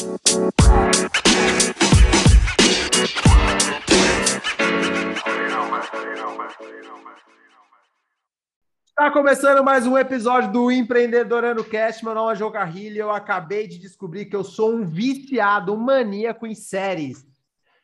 Está começando mais um episódio do Empreendedorando Cast. Meu nome é João Carrilho eu acabei de descobrir que eu sou um viciado, um maníaco em séries.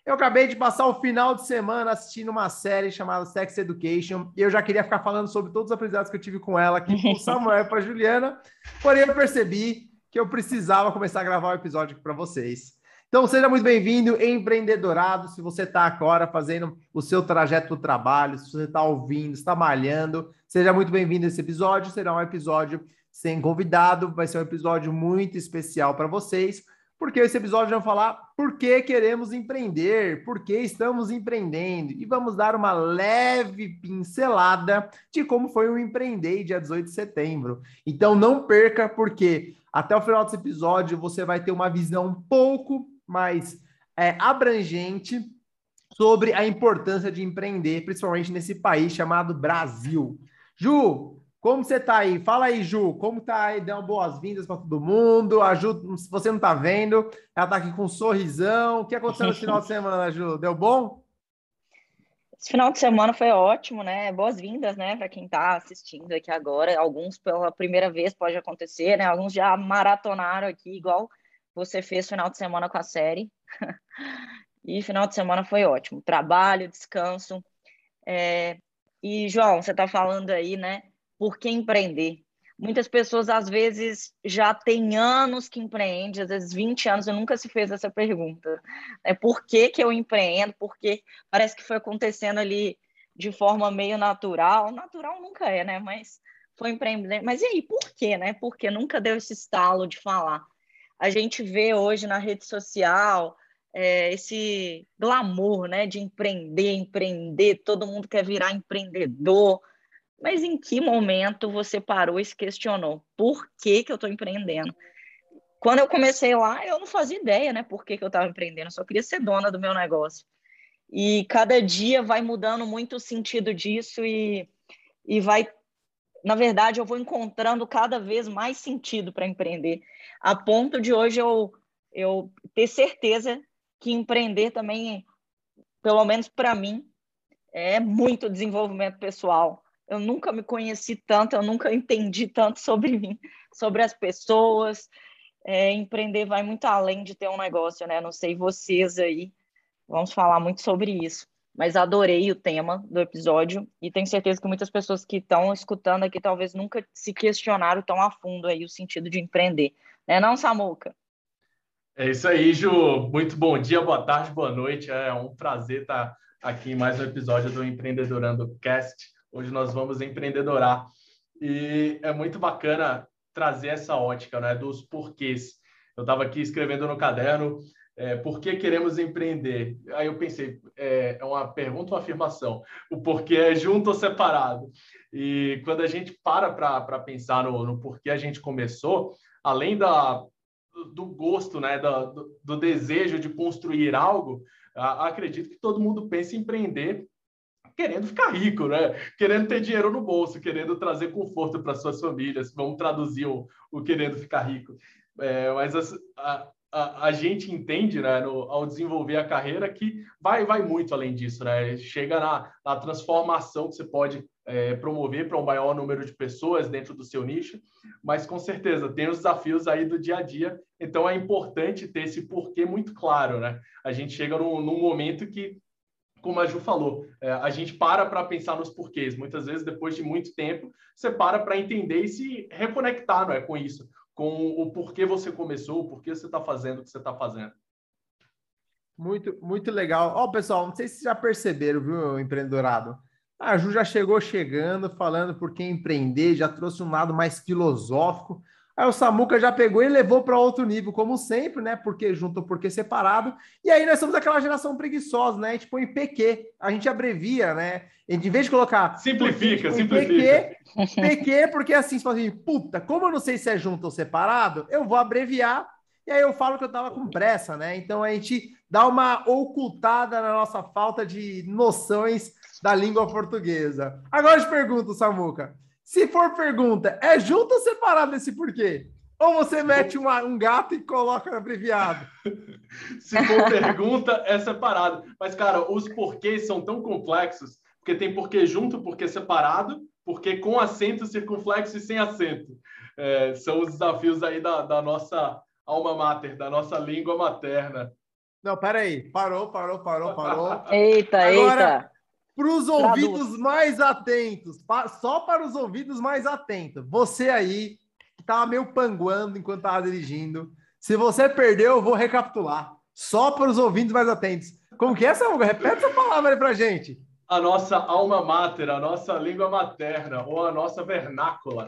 Eu acabei de passar o final de semana assistindo uma série chamada Sex Education e eu já queria ficar falando sobre todos os aprendizados que eu tive com ela aqui, com o Samuel e para a Juliana, porém eu percebi que eu precisava começar a gravar o um episódio para vocês. Então, seja muito bem-vindo, empreendedorado. Se você está agora fazendo o seu trajeto do trabalho, se você está ouvindo, está malhando, seja muito bem-vindo a esse episódio. Será um episódio sem convidado, vai ser um episódio muito especial para vocês, porque esse episódio vai falar por que queremos empreender, por que estamos empreendendo, e vamos dar uma leve pincelada de como foi o Empreender dia 18 de setembro. Então não perca, porque até o final desse episódio você vai ter uma visão um pouco mais é, abrangente sobre a importância de empreender, principalmente nesse país chamado Brasil. Ju, como você está aí? Fala aí, Ju, como está aí? Dê boas-vindas para todo mundo. A Ju, se você não está vendo, ela está aqui com um sorrisão. O que aconteceu no final de semana, Ju? Deu bom? Esse final de semana foi ótimo, né? Boas-vindas, né, para quem está assistindo aqui agora. Alguns pela primeira vez pode acontecer, né? Alguns já maratonaram aqui, igual você fez final de semana com a série. e final de semana foi ótimo. Trabalho, descanso. É... E, João, você está falando aí, né? Por que empreender? Muitas pessoas, às vezes, já têm anos que empreendem, às vezes 20 anos, e nunca se fez essa pergunta. É por que, que eu empreendo? Porque parece que foi acontecendo ali de forma meio natural. Natural nunca é, né? Mas foi empreender. Mas e aí, por quê, né? Porque nunca deu esse estalo de falar. A gente vê hoje na rede social é, esse glamour, né? De empreender, empreender, todo mundo quer virar empreendedor mas em que momento você parou e se questionou? Por que, que eu estou empreendendo? Quando eu comecei lá, eu não fazia ideia, né? Por que, que eu estava empreendendo. Eu só queria ser dona do meu negócio. E cada dia vai mudando muito o sentido disso e, e vai... Na verdade, eu vou encontrando cada vez mais sentido para empreender. A ponto de hoje eu, eu ter certeza que empreender também, pelo menos para mim, é muito desenvolvimento pessoal eu nunca me conheci tanto, eu nunca entendi tanto sobre mim, sobre as pessoas. É, empreender vai muito além de ter um negócio, né? Não sei vocês aí, vamos falar muito sobre isso. Mas adorei o tema do episódio e tenho certeza que muitas pessoas que estão escutando aqui talvez nunca se questionaram tão a fundo aí o sentido de empreender. Né não, Samuca? É isso aí, Ju. Muito bom dia, boa tarde, boa noite. É um prazer estar aqui em mais um episódio do Empreendedorando Cast. Hoje nós vamos empreendedorar. E é muito bacana trazer essa ótica né, dos porquês. Eu estava aqui escrevendo no caderno é, por que queremos empreender? Aí eu pensei, é, é uma pergunta ou afirmação? O porquê é junto ou separado? E quando a gente para para pensar no, no porquê a gente começou, além da, do gosto, né, do, do desejo de construir algo, acredito que todo mundo pensa em empreender querendo ficar rico, né? Querendo ter dinheiro no bolso, querendo trazer conforto para suas famílias. Vamos traduzir o, o querendo ficar rico. É, mas a, a, a, gente entende, né, no, ao desenvolver a carreira, que vai, vai muito além disso, né? Chega na, na transformação que você pode é, promover para um maior número de pessoas dentro do seu nicho, mas com certeza tem os desafios aí do dia a dia, então é importante ter esse porquê muito claro, né? A gente chega num, num momento que como a Ju falou, é, a gente para para pensar nos porquês. Muitas vezes, depois de muito tempo, você para para entender e se reconectar não é, com isso, com o porquê você começou, o porquê você está fazendo o que você está fazendo. Muito, muito legal. Ó, oh, pessoal, não sei se vocês já perceberam, viu, empreendedorado? A Ju já chegou chegando, falando por que empreender, já trouxe um lado mais filosófico. Aí o Samuca já pegou e levou para outro nível, como sempre, né? Porque junto, porque separado. E aí nós somos aquela geração preguiçosa, né? A gente põe PQ, a gente abrevia, né? Em vez de colocar. Simplifica, simplifica. PQ, PQ, porque assim, você fala assim, puta, como eu não sei se é junto ou separado, eu vou abreviar. E aí eu falo que eu tava com pressa, né? Então a gente dá uma ocultada na nossa falta de noções da língua portuguesa. Agora eu te pergunto, Samuca. Se for pergunta, é junto ou separado esse porquê? Ou você mete uma, um gato e coloca abreviado? Se for pergunta, é separado. Mas, cara, os porquês são tão complexos, porque tem porquê junto, porquê separado, porquê com acento circunflexo e sem acento. É, são os desafios aí da, da nossa alma mater, da nossa língua materna. Não, peraí. Parou, parou, parou, parou. eita, Agora, eita. Para os ouvidos mais atentos, só para os ouvidos mais atentos. Você aí, que estava meio panguando enquanto estava dirigindo. Se você perdeu, eu vou recapitular. Só para os ouvidos mais atentos. Como que é essa? Repete essa palavra aí para gente. A nossa alma mater, a nossa língua materna, ou a nossa vernácula.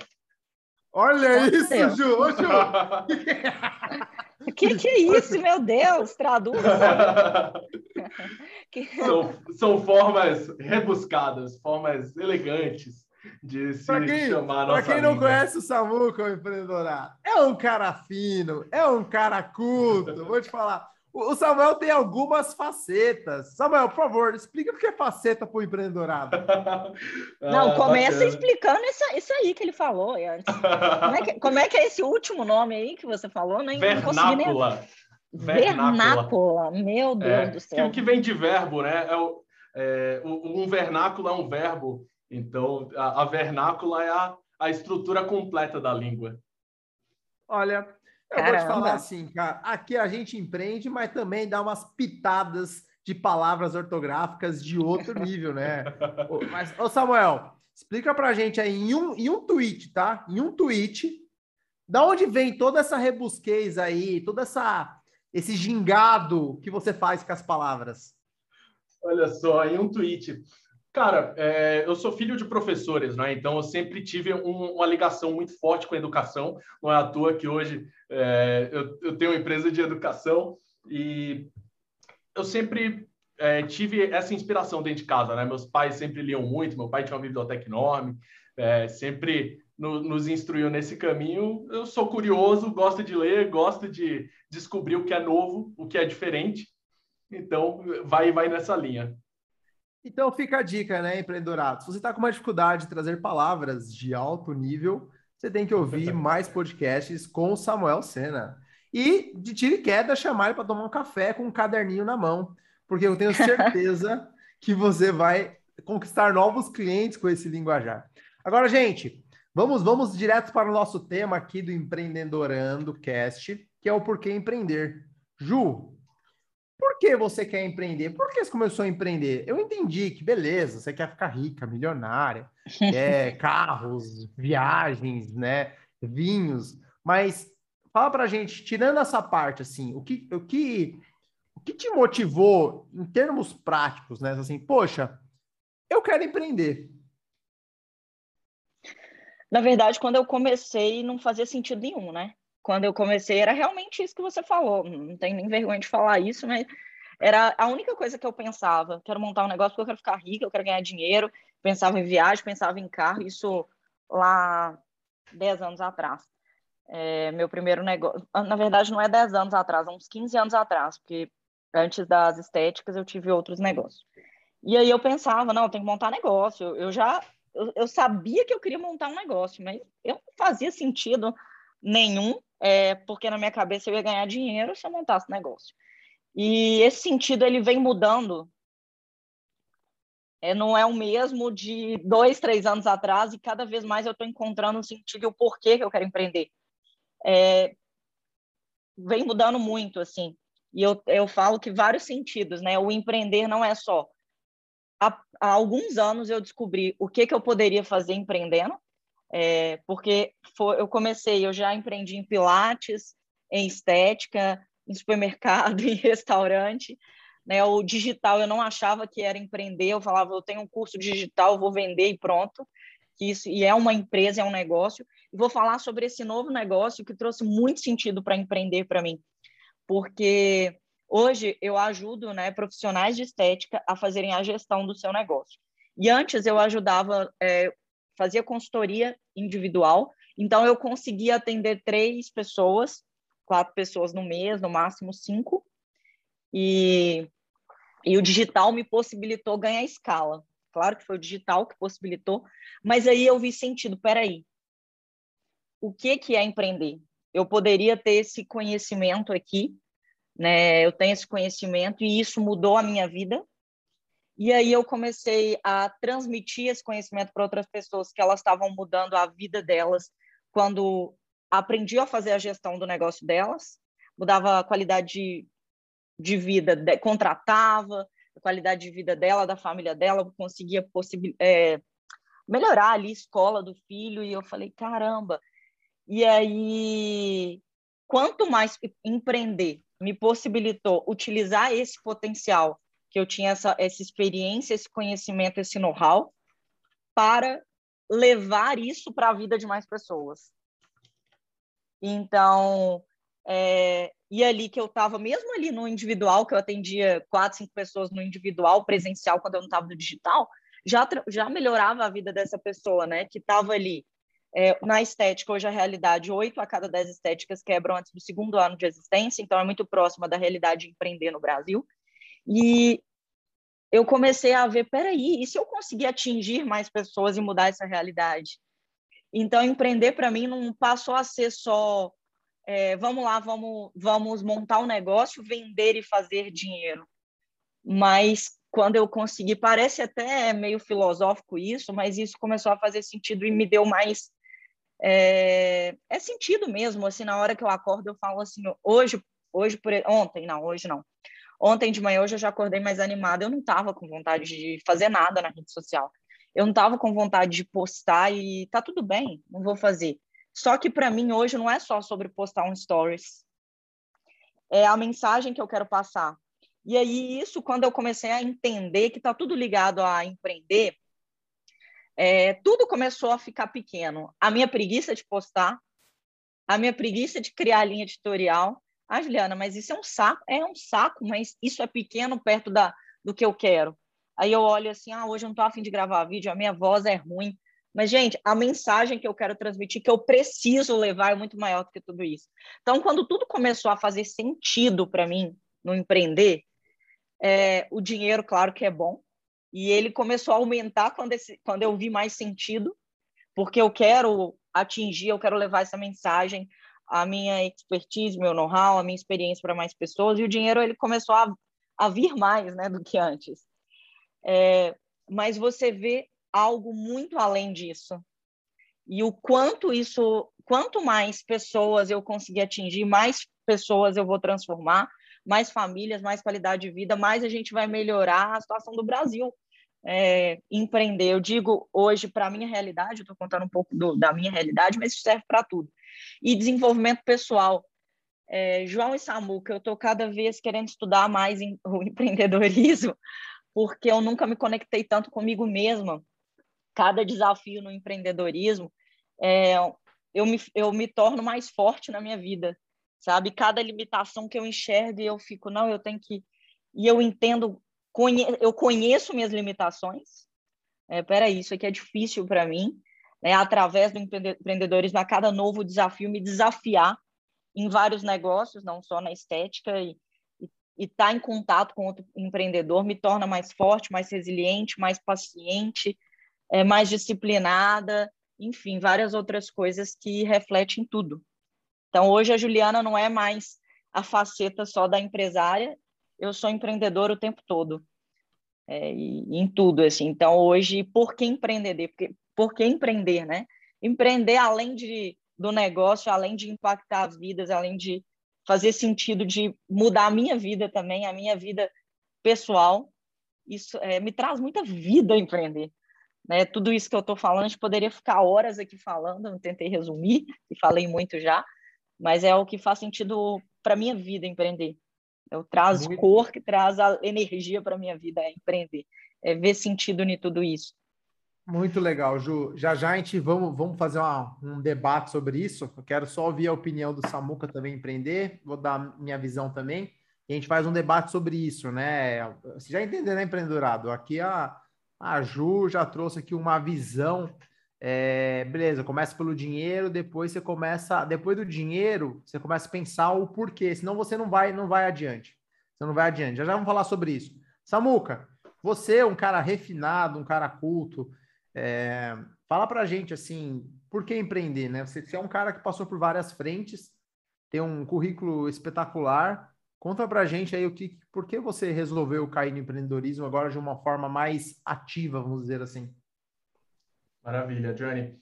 Olha Nossa isso, Deus. Ju! Ô, Ju. O que, que é isso, meu Deus? Traduz. são, são formas rebuscadas, formas elegantes de se quem, chamar a nossa Para quem não conhece o Samuca, o empreendedorado, é um cara fino, é um cara culto. Vou te falar. O Samuel tem algumas facetas. Samuel, por favor, explica o que é faceta para o empreendedorado. Não, ah, começa explicando isso, isso, aí que ele falou antes. Como é, que, como é, que, é esse último nome aí que você falou? Nem, Vernácula. Nem... Vernácula. Meu Deus é, do céu. O que vem de verbo, né? É, o, é, um vernáculo é um verbo. Então, a, a vernácula é a, a estrutura completa da língua. Olha, eu Caramba. vou te falar assim, cara. Aqui a gente empreende, mas também dá umas pitadas de palavras ortográficas de outro nível, né? mas, ô Samuel, explica pra gente aí em um, em um tweet, tá? Em um tweet, da onde vem toda essa rebusquez aí, toda essa esse gingado que você faz com as palavras? Olha só, em um tweet. Cara, é, eu sou filho de professores, né? Então eu sempre tive um, uma ligação muito forte com a educação. Não é à toa que hoje é, eu, eu, tenho uma empresa de educação e eu sempre é, tive essa inspiração dentro de casa, né? Meus pais sempre liam muito, meu pai tinha uma biblioteca enorme, é, sempre no, nos instruiu nesse caminho. Eu sou curioso, gosto de ler, gosto de descobrir o que é novo, o que é diferente. Então, vai vai nessa linha. Então fica a dica, né, empreendedorado? Se você está com uma dificuldade de trazer palavras de alto nível, você tem que ouvir mais podcasts com o Samuel Sena. E de tiro e queda, chamar ele para tomar um café com um caderninho na mão, porque eu tenho certeza que você vai conquistar novos clientes com esse linguajar. Agora, gente, vamos vamos direto para o nosso tema aqui do Empreendedorando Cast, que é o porquê empreender. Ju, por que você quer empreender? Por que você começou a empreender? Eu entendi que, beleza, você quer ficar rica, milionária, é, carros, viagens, né, vinhos, mas fala pra gente, tirando essa parte, assim, o que, o que, o que te motivou em termos práticos, né? Assim, poxa, eu quero empreender. Na verdade, quando eu comecei, não fazia sentido nenhum, né? quando eu comecei, era realmente isso que você falou. Não tem nem vergonha de falar isso, mas era a única coisa que eu pensava. Quero montar um negócio porque eu quero ficar rica, eu quero ganhar dinheiro. Pensava em viagem, pensava em carro, isso lá 10 anos atrás. É, meu primeiro negócio, na verdade, não é 10 anos atrás, é uns 15 anos atrás, porque antes das estéticas eu tive outros negócios. E aí eu pensava, não, eu tenho que montar negócio. Eu já eu, eu sabia que eu queria montar um negócio, mas eu não fazia sentido nenhum é, porque na minha cabeça eu ia ganhar dinheiro se eu montasse negócio. E esse sentido ele vem mudando. É, não é o mesmo de dois, três anos atrás, e cada vez mais eu estou encontrando o sentido e o porquê que eu quero empreender. É, vem mudando muito, assim. E eu, eu falo que vários sentidos, né? O empreender não é só. Há, há alguns anos eu descobri o que, que eu poderia fazer empreendendo, é, porque foi, eu comecei, eu já empreendi em pilates, em estética, em supermercado, em restaurante. Né? O digital eu não achava que era empreender, eu falava, eu tenho um curso digital, vou vender e pronto. Que isso, e é uma empresa, é um negócio. E vou falar sobre esse novo negócio que trouxe muito sentido para empreender para mim. Porque hoje eu ajudo né, profissionais de estética a fazerem a gestão do seu negócio. E antes eu ajudava é, fazia consultoria individual, então eu conseguia atender três pessoas, quatro pessoas no mês, no máximo cinco, e, e o digital me possibilitou ganhar escala. Claro que foi o digital que possibilitou, mas aí eu vi sentido, peraí, o que, que é empreender? eu poderia ter esse conhecimento aqui, né? Eu tenho esse conhecimento e isso mudou a minha vida. E aí eu comecei a transmitir esse conhecimento para outras pessoas que elas estavam mudando a vida delas quando aprendiam a fazer a gestão do negócio delas, mudava a qualidade de, de vida, de, contratava a qualidade de vida dela, da família dela, conseguia é, melhorar ali a escola do filho. E eu falei, caramba, e aí, quanto mais empreender me possibilitou utilizar esse potencial que eu tinha essa, essa experiência, esse conhecimento, esse know-how, para levar isso para a vida de mais pessoas. Então, é, e ali que eu estava, mesmo ali no individual, que eu atendia quatro, cinco pessoas no individual, presencial, quando eu não estava no digital, já, já melhorava a vida dessa pessoa, né? Que estava ali é, na estética, hoje a realidade, oito a cada dez estéticas quebram antes do segundo ano de existência, então é muito próxima da realidade de empreender no Brasil. E eu comecei a ver, peraí, e se eu conseguir atingir mais pessoas e mudar essa realidade? Então, empreender para mim não passou a ser só, é, vamos lá, vamos, vamos montar um negócio, vender e fazer dinheiro. Mas quando eu consegui, parece até meio filosófico isso, mas isso começou a fazer sentido e me deu mais é, é sentido mesmo, assim, na hora que eu acordo, eu falo assim, hoje, hoje por ontem, não, hoje não. Ontem de manhã, hoje eu já acordei mais animada, eu não estava com vontade de fazer nada na rede social. Eu não estava com vontade de postar e tá tudo bem, não vou fazer. Só que para mim hoje não é só sobre postar um stories. É a mensagem que eu quero passar. E aí isso quando eu comecei a entender que tá tudo ligado a empreender, é, tudo começou a ficar pequeno. A minha preguiça de postar, a minha preguiça de criar a linha editorial. Ah, Juliana, mas isso é um saco. É um saco, mas isso é pequeno perto da, do que eu quero. Aí eu olho assim, ah, hoje eu não estou afim de gravar vídeo, a minha voz é ruim. Mas, gente, a mensagem que eu quero transmitir, que eu preciso levar, é muito maior do que tudo isso. Então, quando tudo começou a fazer sentido para mim no empreender, é, o dinheiro, claro que é bom, e ele começou a aumentar quando, esse, quando eu vi mais sentido, porque eu quero atingir, eu quero levar essa mensagem, a minha expertise, meu know-how, a minha experiência para mais pessoas, e o dinheiro ele começou a, a vir mais né, do que antes. É, mas você vê algo muito além disso. E o quanto isso, quanto mais pessoas eu conseguir atingir, mais pessoas eu vou transformar, mais famílias, mais qualidade de vida, mais a gente vai melhorar a situação do Brasil. É, empreender, eu digo hoje para a minha realidade, estou contando um pouco do, da minha realidade, mas isso serve para tudo. E desenvolvimento pessoal. É, João e Samuca, eu estou cada vez querendo estudar mais em, o empreendedorismo, porque eu nunca me conectei tanto comigo mesma. Cada desafio no empreendedorismo, é, eu, me, eu me torno mais forte na minha vida sabe? Cada limitação que eu enxergo e eu fico, não, eu tenho que. E eu entendo, conhe... eu conheço minhas limitações. É, peraí, isso aqui é difícil para mim. Né? Através do empreendedorismo, a cada novo desafio, me desafiar em vários negócios, não só na estética, e estar tá em contato com outro empreendedor me torna mais forte, mais resiliente, mais paciente, é, mais disciplinada, enfim, várias outras coisas que refletem tudo. Então, hoje a Juliana não é mais a faceta só da empresária, eu sou empreendedora o tempo todo. É, e, em tudo, assim. Então, hoje, por que empreender? Porque, por que empreender, né? Empreender além de, do negócio, além de impactar as vidas, além de fazer sentido de mudar a minha vida também, a minha vida pessoal, isso é, me traz muita vida empreender. Né? Tudo isso que eu estou falando, a gente poderia ficar horas aqui falando, eu tentei resumir, e falei muito já, mas é o que faz sentido para minha vida empreender. Eu traz Muito... cor que traz a energia para minha vida é empreender, é ver sentido em tudo isso. Muito legal, Ju. Já já a gente vamos, vamos fazer uma, um debate sobre isso. Eu quero só ouvir a opinião do Samuca também empreender, vou dar minha visão também. E a gente faz um debate sobre isso, né? Você já entendeu, né, empreendedorado? Aqui a, a Ju já trouxe aqui uma visão é, beleza, começa pelo dinheiro, depois você começa, depois do dinheiro, você começa a pensar o porquê, senão você não vai, não vai adiante. Você não vai adiante. Já já vamos falar sobre isso. Samuca, você é um cara refinado, um cara culto, é, fala pra gente assim, por que empreender, né? Você, você é um cara que passou por várias frentes, tem um currículo espetacular. Conta pra gente aí o que, por que você resolveu cair no empreendedorismo agora de uma forma mais ativa, vamos dizer assim. Maravilha, Johnny.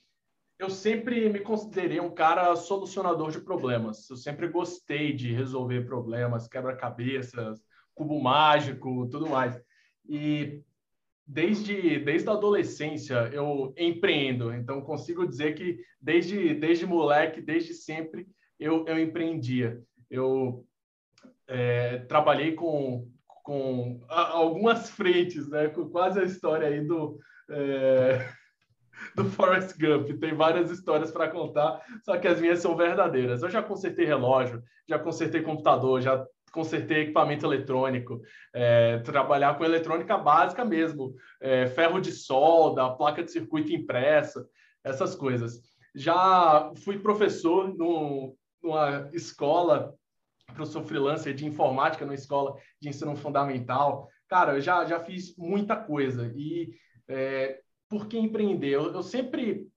Eu sempre me considerei um cara solucionador de problemas. Eu sempre gostei de resolver problemas, quebra-cabeças, cubo mágico, tudo mais. E desde, desde a adolescência eu empreendo, então consigo dizer que desde, desde moleque, desde sempre, eu, eu empreendia. Eu é, trabalhei com, com algumas frentes, né? com quase a história aí do, é, do Forrest Gump. Tem várias histórias para contar, só que as minhas são verdadeiras. Eu já consertei relógio, já consertei computador, já consertei equipamento eletrônico, é, trabalhar com eletrônica básica mesmo, é, ferro de solda, placa de circuito impressa, essas coisas. Já fui professor no, numa escola, professor freelancer de informática numa escola de ensino fundamental. Cara, eu já, já fiz muita coisa. E é, por que empreender? Eu, eu sempre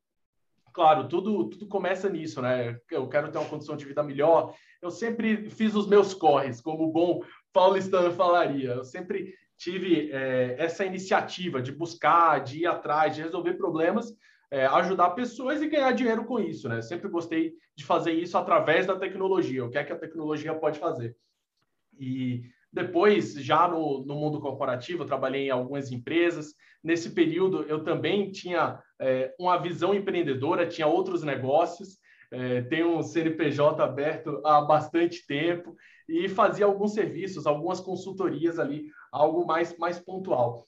claro, tudo, tudo começa nisso, né? Eu quero ter uma condição de vida melhor. Eu sempre fiz os meus corres, como o bom paulistano falaria. Eu sempre tive é, essa iniciativa de buscar, de ir atrás, de resolver problemas, é, ajudar pessoas e ganhar dinheiro com isso, né? Sempre gostei de fazer isso através da tecnologia. O que é que a tecnologia pode fazer? E depois, já no, no mundo corporativo, trabalhei em algumas empresas. Nesse período, eu também tinha é, uma visão empreendedora, tinha outros negócios, é, tenho um CNPJ aberto há bastante tempo e fazia alguns serviços, algumas consultorias ali, algo mais, mais pontual.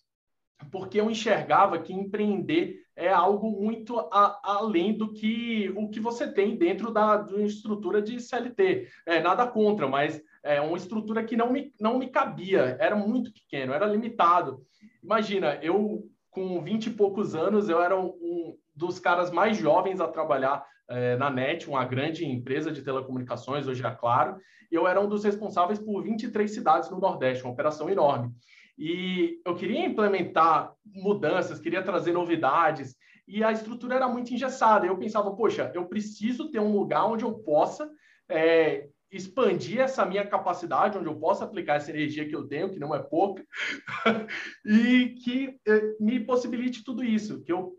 Porque eu enxergava que empreender é algo muito a, além do que o que você tem dentro da, uma estrutura de CLT. É, nada contra, mas é uma estrutura que não me, não me cabia, era muito pequeno, era limitado. Imagina, eu com 20 e poucos anos, eu era um dos caras mais jovens a trabalhar é, na NET, uma grande empresa de telecomunicações, hoje é Claro, e eu era um dos responsáveis por 23 cidades no Nordeste, uma operação enorme. E eu queria implementar mudanças, queria trazer novidades, e a estrutura era muito engessada. Eu pensava, poxa, eu preciso ter um lugar onde eu possa é, expandir essa minha capacidade, onde eu possa aplicar essa energia que eu tenho, que não é pouca, e que eh, me possibilite tudo isso, que eu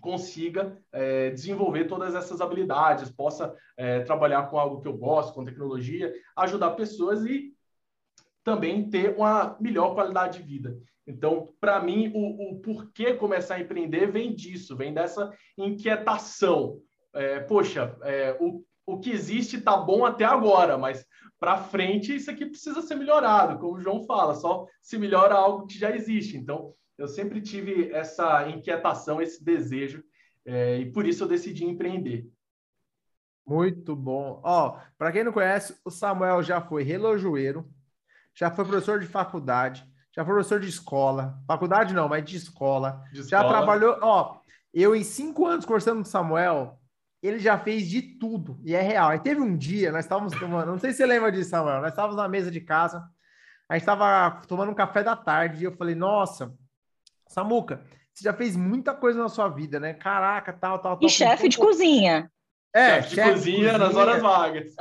consiga é, desenvolver todas essas habilidades, possa é, trabalhar com algo que eu gosto, com tecnologia, ajudar pessoas e também ter uma melhor qualidade de vida. Então, para mim, o, o porquê começar a empreender vem disso, vem dessa inquietação. É, poxa, o o que existe está bom até agora, mas para frente isso aqui precisa ser melhorado, como o João fala, só se melhora algo que já existe. Então, eu sempre tive essa inquietação, esse desejo, é, e por isso eu decidi empreender. Muito bom. Ó, para quem não conhece, o Samuel já foi relojoeiro, já foi professor de faculdade, já foi professor de escola, faculdade não, mas de escola. De já escola. trabalhou, ó, eu em cinco anos conversando com o Samuel, ele já fez de tudo, e é real. Aí teve um dia, nós estávamos tomando, não sei se você lembra disso, Samuel, nós estávamos na mesa de casa, a gente estava tomando um café da tarde, e eu falei, nossa, Samuca, você já fez muita coisa na sua vida, né? Caraca, tal, tal, tal. E chefe de cozinha. É, chefe de cozinha, nas horas vagas.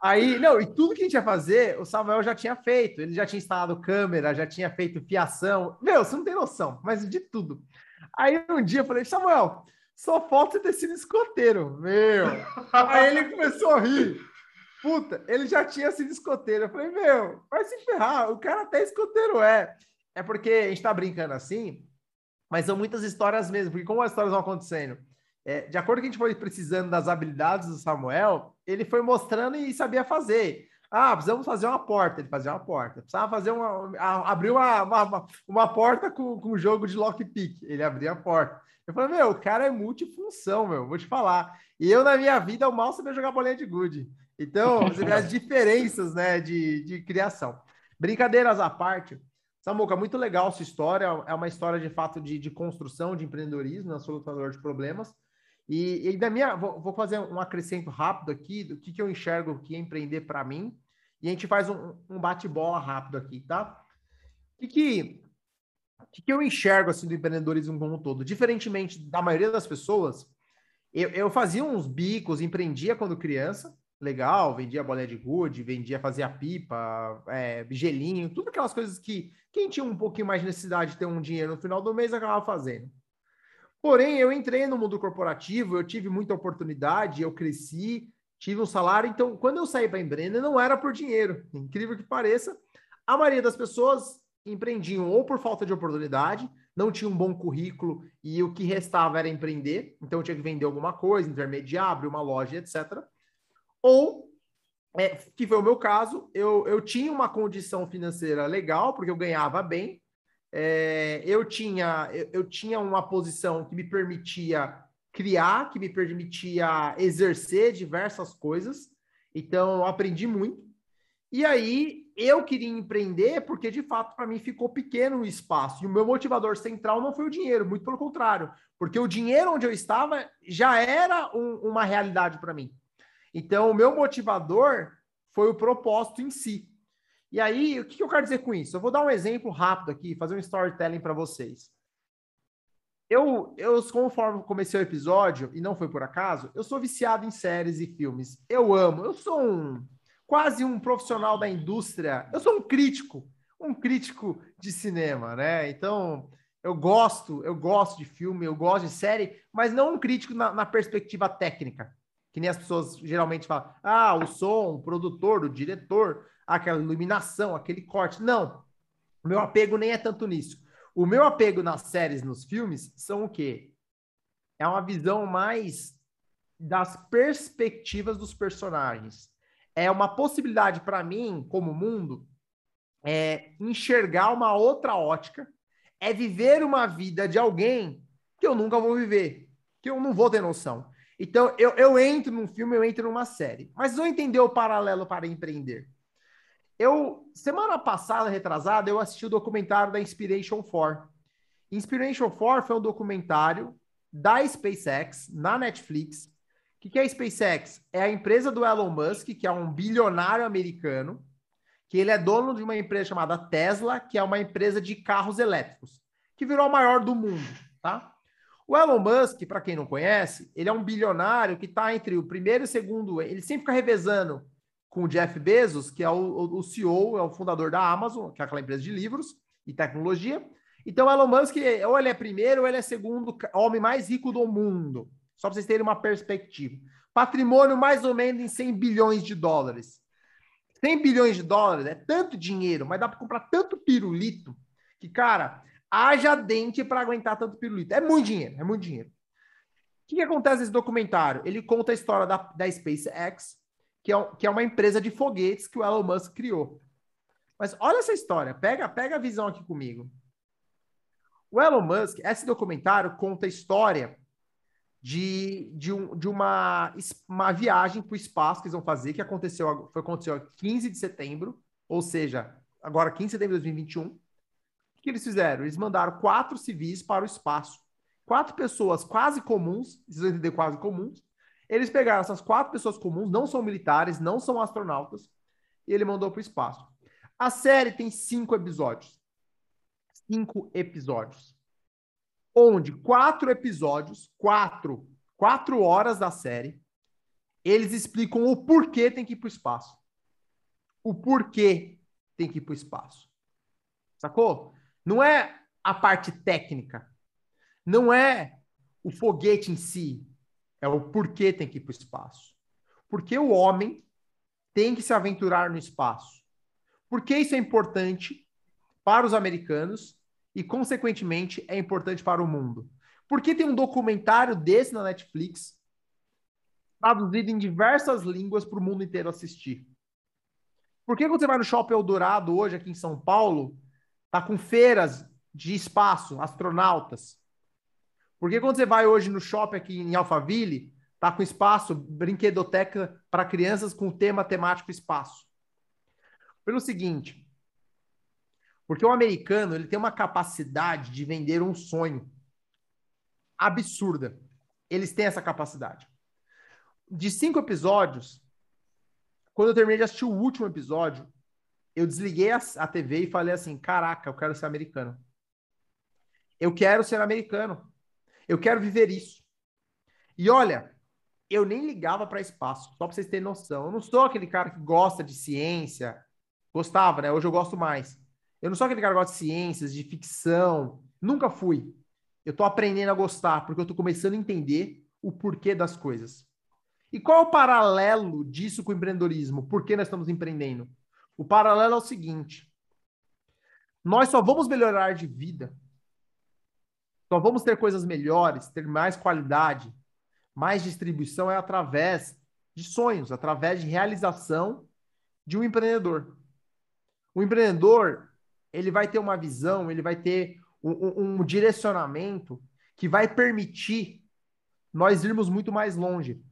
Aí, não, e tudo que a gente ia fazer, o Samuel já tinha feito. Ele já tinha instalado câmera, já tinha feito fiação. Meu, você não tem noção, mas de tudo. Aí um dia eu falei, Samuel, só falta ter sido escoteiro, meu. Aí ele começou a rir. Puta, ele já tinha sido escoteiro. Eu falei, meu, vai se ferrar, o cara até escoteiro é. É porque a gente tá brincando assim, mas são muitas histórias mesmo, porque como as histórias vão acontecendo? É, de acordo com que a gente foi precisando das habilidades do Samuel, ele foi mostrando e sabia fazer. Ah, precisamos fazer uma porta. Ele fazia uma porta. Precisava fazer uma. abrir uma, uma, uma porta com, com jogo de lockpick. Ele abria a porta. Eu falei, meu, o cara é multifunção, meu, vou te falar. E eu, na minha vida, eu mal sabia jogar bolinha de gude. Então, você vê as diferenças, né, de, de criação. Brincadeiras à parte, Samuca, muito legal sua história. É uma história, de fato, de, de construção, de empreendedorismo, né, solucionador de problemas. E, e da minha, vou, vou, fazer um acrescento rápido aqui do que, que eu enxergo que é empreender para mim. E a gente faz um, um bate-bola rápido aqui, tá? O que, que o que, eu enxergo assim do empreendedorismo como um todo? Diferentemente da maioria das pessoas, eu, eu fazia uns bicos, empreendia quando criança, legal, vendia bolinha de gude, vendia, fazia pipa, é, gelinho, tudo aquelas coisas que quem tinha um pouquinho mais de necessidade de ter um dinheiro no final do mês acabava fazendo. Porém, eu entrei no mundo corporativo, eu tive muita oportunidade, eu cresci, tive um salário. Então, quando eu saí para empreender, não era por dinheiro. Incrível que pareça, a maioria das pessoas empreendiam ou por falta de oportunidade, não tinha um bom currículo e o que restava era empreender, então tinha que vender alguma coisa, intermediar, abrir uma loja, etc. Ou, é, que foi o meu caso, eu, eu tinha uma condição financeira legal, porque eu ganhava bem, é, eu, tinha, eu, eu tinha uma posição que me permitia criar, que me permitia exercer diversas coisas. Então, eu aprendi muito. E aí, eu queria empreender porque, de fato, para mim ficou pequeno o espaço. E o meu motivador central não foi o dinheiro, muito pelo contrário. Porque o dinheiro onde eu estava já era um, uma realidade para mim. Então, o meu motivador foi o propósito em si. E aí, o que eu quero dizer com isso? Eu vou dar um exemplo rápido aqui, fazer um storytelling para vocês. Eu, eu, conforme comecei o episódio, e não foi por acaso, eu sou viciado em séries e filmes. Eu amo. Eu sou um quase um profissional da indústria. Eu sou um crítico, um crítico de cinema, né? Então, eu gosto, eu gosto de filme, eu gosto de série, mas não um crítico na, na perspectiva técnica, que nem as pessoas geralmente falam. Ah, o som, o produtor, o diretor, aquela iluminação, aquele corte. Não. O meu apego nem é tanto nisso. O meu apego nas séries, nos filmes, são o quê? É uma visão mais das perspectivas dos personagens. É uma possibilidade para mim, como mundo, é enxergar uma outra ótica, é viver uma vida de alguém que eu nunca vou viver, que eu não vou ter noção. Então, eu, eu entro num filme, eu entro numa série. Mas não entender o paralelo para empreender. Eu, semana passada, retrasada, eu assisti o documentário da Inspiration 4. Inspiration 4 foi um documentário da SpaceX na Netflix. O que, que é a SpaceX? É a empresa do Elon Musk, que é um bilionário americano, que ele é dono de uma empresa chamada Tesla, que é uma empresa de carros elétricos, que virou a maior do mundo, tá? O Elon Musk, para quem não conhece, ele é um bilionário que está entre o primeiro e o segundo. Ele sempre fica revezando com o Jeff Bezos, que é o, o CEO, é o fundador da Amazon, que é aquela empresa de livros e tecnologia. Então, Elon Musk, ou ele é primeiro, ou ele é segundo homem mais rico do mundo. Só para vocês terem uma perspectiva. Patrimônio mais ou menos em 100 bilhões de dólares. 100 bilhões de dólares é tanto dinheiro, mas dá para comprar tanto pirulito que, cara, haja dente para aguentar tanto pirulito. É muito dinheiro, é muito dinheiro. O que, que acontece nesse documentário? Ele conta a história da, da SpaceX, que é, que é uma empresa de foguetes que o Elon Musk criou. Mas olha essa história, pega, pega a visão aqui comigo. O Elon Musk, esse documentário conta a história de, de, um, de uma, uma viagem para o espaço que eles vão fazer, que aconteceu, foi, aconteceu 15 de setembro, ou seja, agora 15 de setembro de 2021. O que eles fizeram? Eles mandaram quatro civis para o espaço. Quatro pessoas quase comuns, vocês vão entender quase comuns, eles pegaram essas quatro pessoas comuns, não são militares, não são astronautas, e ele mandou para o espaço. A série tem cinco episódios. Cinco episódios. Onde quatro episódios, quatro, quatro horas da série, eles explicam o porquê tem que ir para o espaço. O porquê tem que ir para o espaço. Sacou? Não é a parte técnica. Não é o foguete em si. É o porquê tem que ir para o espaço. Porque o homem tem que se aventurar no espaço. Por que isso é importante para os americanos e, consequentemente, é importante para o mundo? Porque tem um documentário desse na Netflix, traduzido em diversas línguas para o mundo inteiro assistir. Por que quando você vai no Shopping Eldorado hoje, aqui em São Paulo, tá com feiras de espaço, astronautas? Porque quando você vai hoje no shopping aqui em Alphaville, tá com espaço, brinquedoteca para crianças com tema temático espaço. Pelo seguinte, porque o americano ele tem uma capacidade de vender um sonho absurda. Eles têm essa capacidade. De cinco episódios, quando eu terminei de assistir o último episódio, eu desliguei a, a TV e falei assim: caraca, eu quero ser americano. Eu quero ser americano. Eu quero viver isso. E olha, eu nem ligava para espaço, só para vocês terem noção. Eu não sou aquele cara que gosta de ciência, gostava, né? Hoje eu gosto mais. Eu não sou aquele cara que gosta de ciências, de ficção, nunca fui. Eu tô aprendendo a gostar, porque eu tô começando a entender o porquê das coisas. E qual é o paralelo disso com o empreendedorismo? Por que nós estamos empreendendo? O paralelo é o seguinte: nós só vamos melhorar de vida, só vamos ter coisas melhores, ter mais qualidade, mais distribuição é através de sonhos, através de realização de um empreendedor. O empreendedor, ele vai ter uma visão, ele vai ter um, um, um direcionamento que vai permitir nós irmos muito mais longe.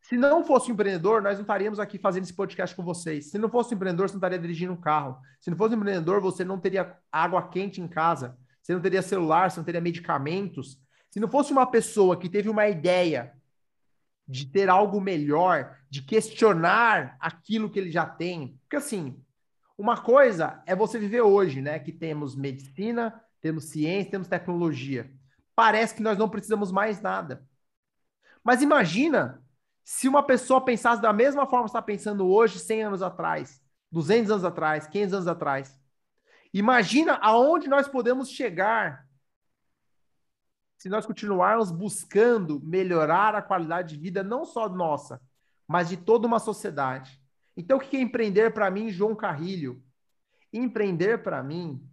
Se não fosse um empreendedor, nós não estaríamos aqui fazendo esse podcast com vocês. Se não fosse um empreendedor, você não estaria dirigindo um carro. Se não fosse um empreendedor, você não teria água quente em casa. Você não teria celular, você não teria medicamentos. Se não fosse uma pessoa que teve uma ideia de ter algo melhor, de questionar aquilo que ele já tem. Porque assim, uma coisa é você viver hoje, né? Que temos medicina, temos ciência, temos tecnologia. Parece que nós não precisamos mais nada. Mas imagina se uma pessoa pensasse da mesma forma que está pensando hoje, 100 anos atrás, 200 anos atrás, 500 anos atrás, imagina aonde nós podemos chegar se nós continuarmos buscando melhorar a qualidade de vida, não só nossa, mas de toda uma sociedade. Então, o que é empreender para mim, João Carrilho? Empreender para mim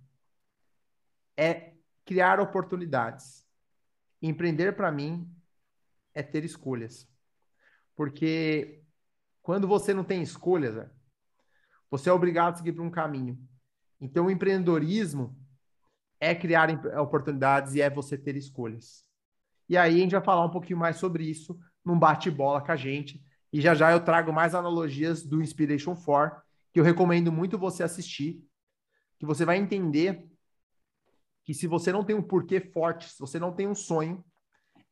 é criar oportunidades. Empreender para mim é ter escolhas. Porque quando você não tem escolhas, você é obrigado a seguir por um caminho. Então, o empreendedorismo é criar oportunidades e é você ter escolhas. E aí a gente vai falar um pouquinho mais sobre isso num bate-bola com a gente. E já já eu trago mais analogias do Inspiration 4, que eu recomendo muito você assistir, que você vai entender que se você não tem um porquê forte, se você não tem um sonho,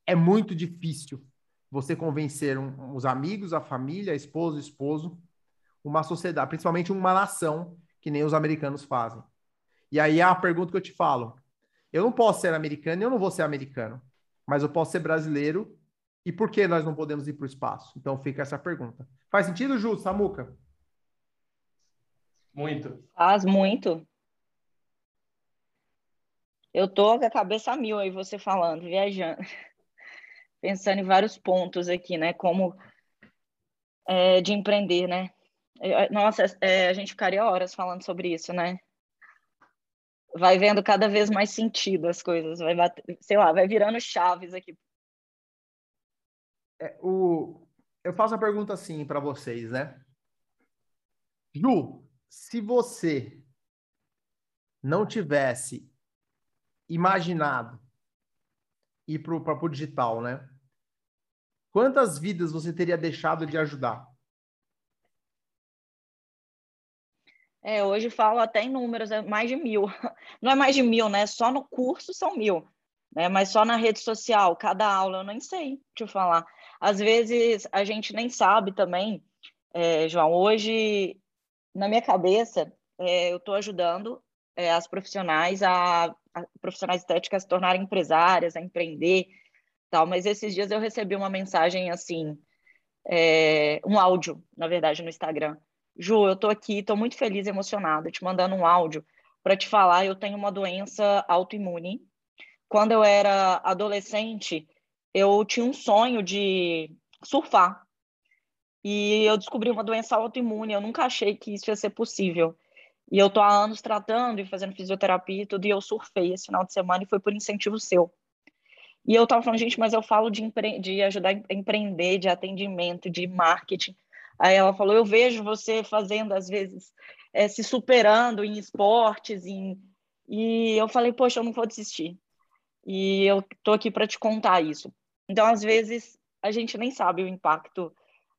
é muito difícil você convencer um, os amigos, a família, a esposa, o esposo, uma sociedade, principalmente uma nação, que nem os americanos fazem. E aí é a pergunta que eu te falo. Eu não posso ser americano e eu não vou ser americano, mas eu posso ser brasileiro. E por que nós não podemos ir para o espaço? Então fica essa pergunta. Faz sentido, Ju, Samuca? Muito. Faz muito. Eu tô com a cabeça mil aí, você falando, viajando pensando em vários pontos aqui, né? Como é, de empreender, né? Nossa, é, a gente ficaria horas falando sobre isso, né? Vai vendo cada vez mais sentido as coisas, vai bater, sei lá, vai virando chaves aqui. É, o... Eu faço a pergunta assim para vocês, né? Ju, se você não tivesse imaginado ir para o digital, né? Quantas vidas você teria deixado de ajudar? É, hoje falo até em números, é mais de mil. Não é mais de mil, né? Só no curso são mil. Né? Mas só na rede social, cada aula, eu nem sei te falar. Às vezes a gente nem sabe também, é, João. Hoje, na minha cabeça, é, eu estou ajudando é, as profissionais a, a profissionais estéticas a se tornarem empresárias, a empreender, tal, mas esses dias eu recebi uma mensagem assim, é, um áudio, na verdade, no Instagram. Ju, eu tô aqui, tô muito feliz emocionada, te mandando um áudio para te falar, eu tenho uma doença autoimune. Quando eu era adolescente, eu tinha um sonho de surfar. E eu descobri uma doença autoimune, eu nunca achei que isso ia ser possível. E eu tô há anos tratando e fazendo fisioterapia e tudo, e eu surfei esse final de semana e foi por incentivo seu. E eu estava falando, gente, mas eu falo de, empre... de ajudar a empreender, de atendimento, de marketing. Aí ela falou, eu vejo você fazendo, às vezes, é, se superando em esportes, em... e eu falei, poxa, eu não vou desistir. E eu tô aqui para te contar isso. Então, às vezes, a gente nem sabe o impacto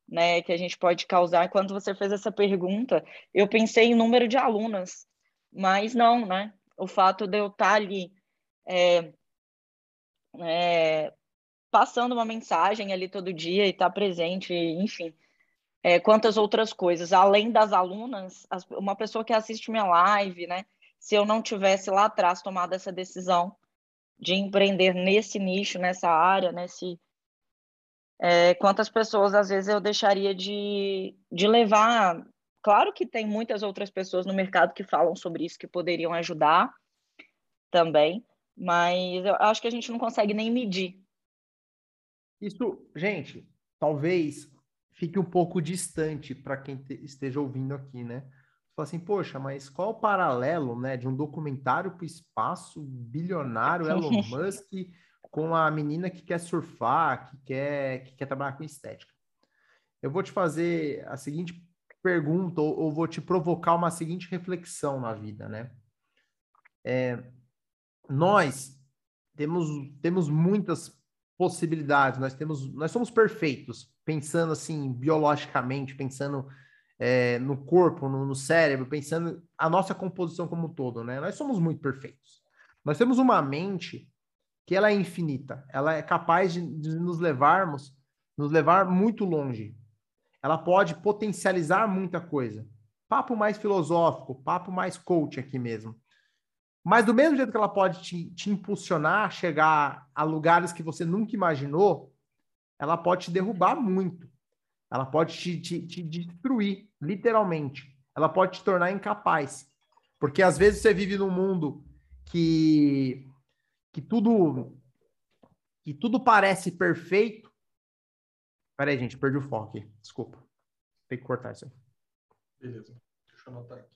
né, que a gente pode causar. Quando você fez essa pergunta, eu pensei em número de alunas, mas não, né? O fato de eu estar tá ali é, é, passando uma mensagem ali todo dia e estar tá presente, enfim. É, quantas outras coisas, além das alunas, as, uma pessoa que assiste minha live, né? Se eu não tivesse lá atrás tomado essa decisão de empreender nesse nicho, nessa área, nesse é, quantas pessoas às vezes eu deixaria de, de levar. Claro que tem muitas outras pessoas no mercado que falam sobre isso que poderiam ajudar também, mas eu acho que a gente não consegue nem medir. Isso, gente, talvez fique um pouco distante para quem esteja ouvindo aqui, né? Fala assim, poxa, mas qual o paralelo, né, de um documentário para o espaço bilionário Elon Musk com a menina que quer surfar, que quer, que quer trabalhar com estética? Eu vou te fazer a seguinte pergunta, ou, ou vou te provocar uma seguinte reflexão na vida, né? É, nós temos, temos muitas possibilidades, nós temos, nós somos perfeitos, pensando assim, biologicamente, pensando é, no corpo, no, no, cérebro, pensando a nossa composição como um todo, né? Nós somos muito perfeitos. Nós temos uma mente que ela é infinita, ela é capaz de, de nos levarmos, nos levar muito longe. Ela pode potencializar muita coisa. Papo mais filosófico, papo mais coach aqui mesmo. Mas do mesmo jeito que ela pode te, te impulsionar a chegar a lugares que você nunca imaginou, ela pode te derrubar muito. Ela pode te, te, te destruir, literalmente. Ela pode te tornar incapaz. Porque às vezes você vive num mundo que, que tudo que tudo parece perfeito. Peraí, gente, perdi o foco aqui. Desculpa. Tem que cortar isso aí. Beleza. Deixa eu anotar aqui.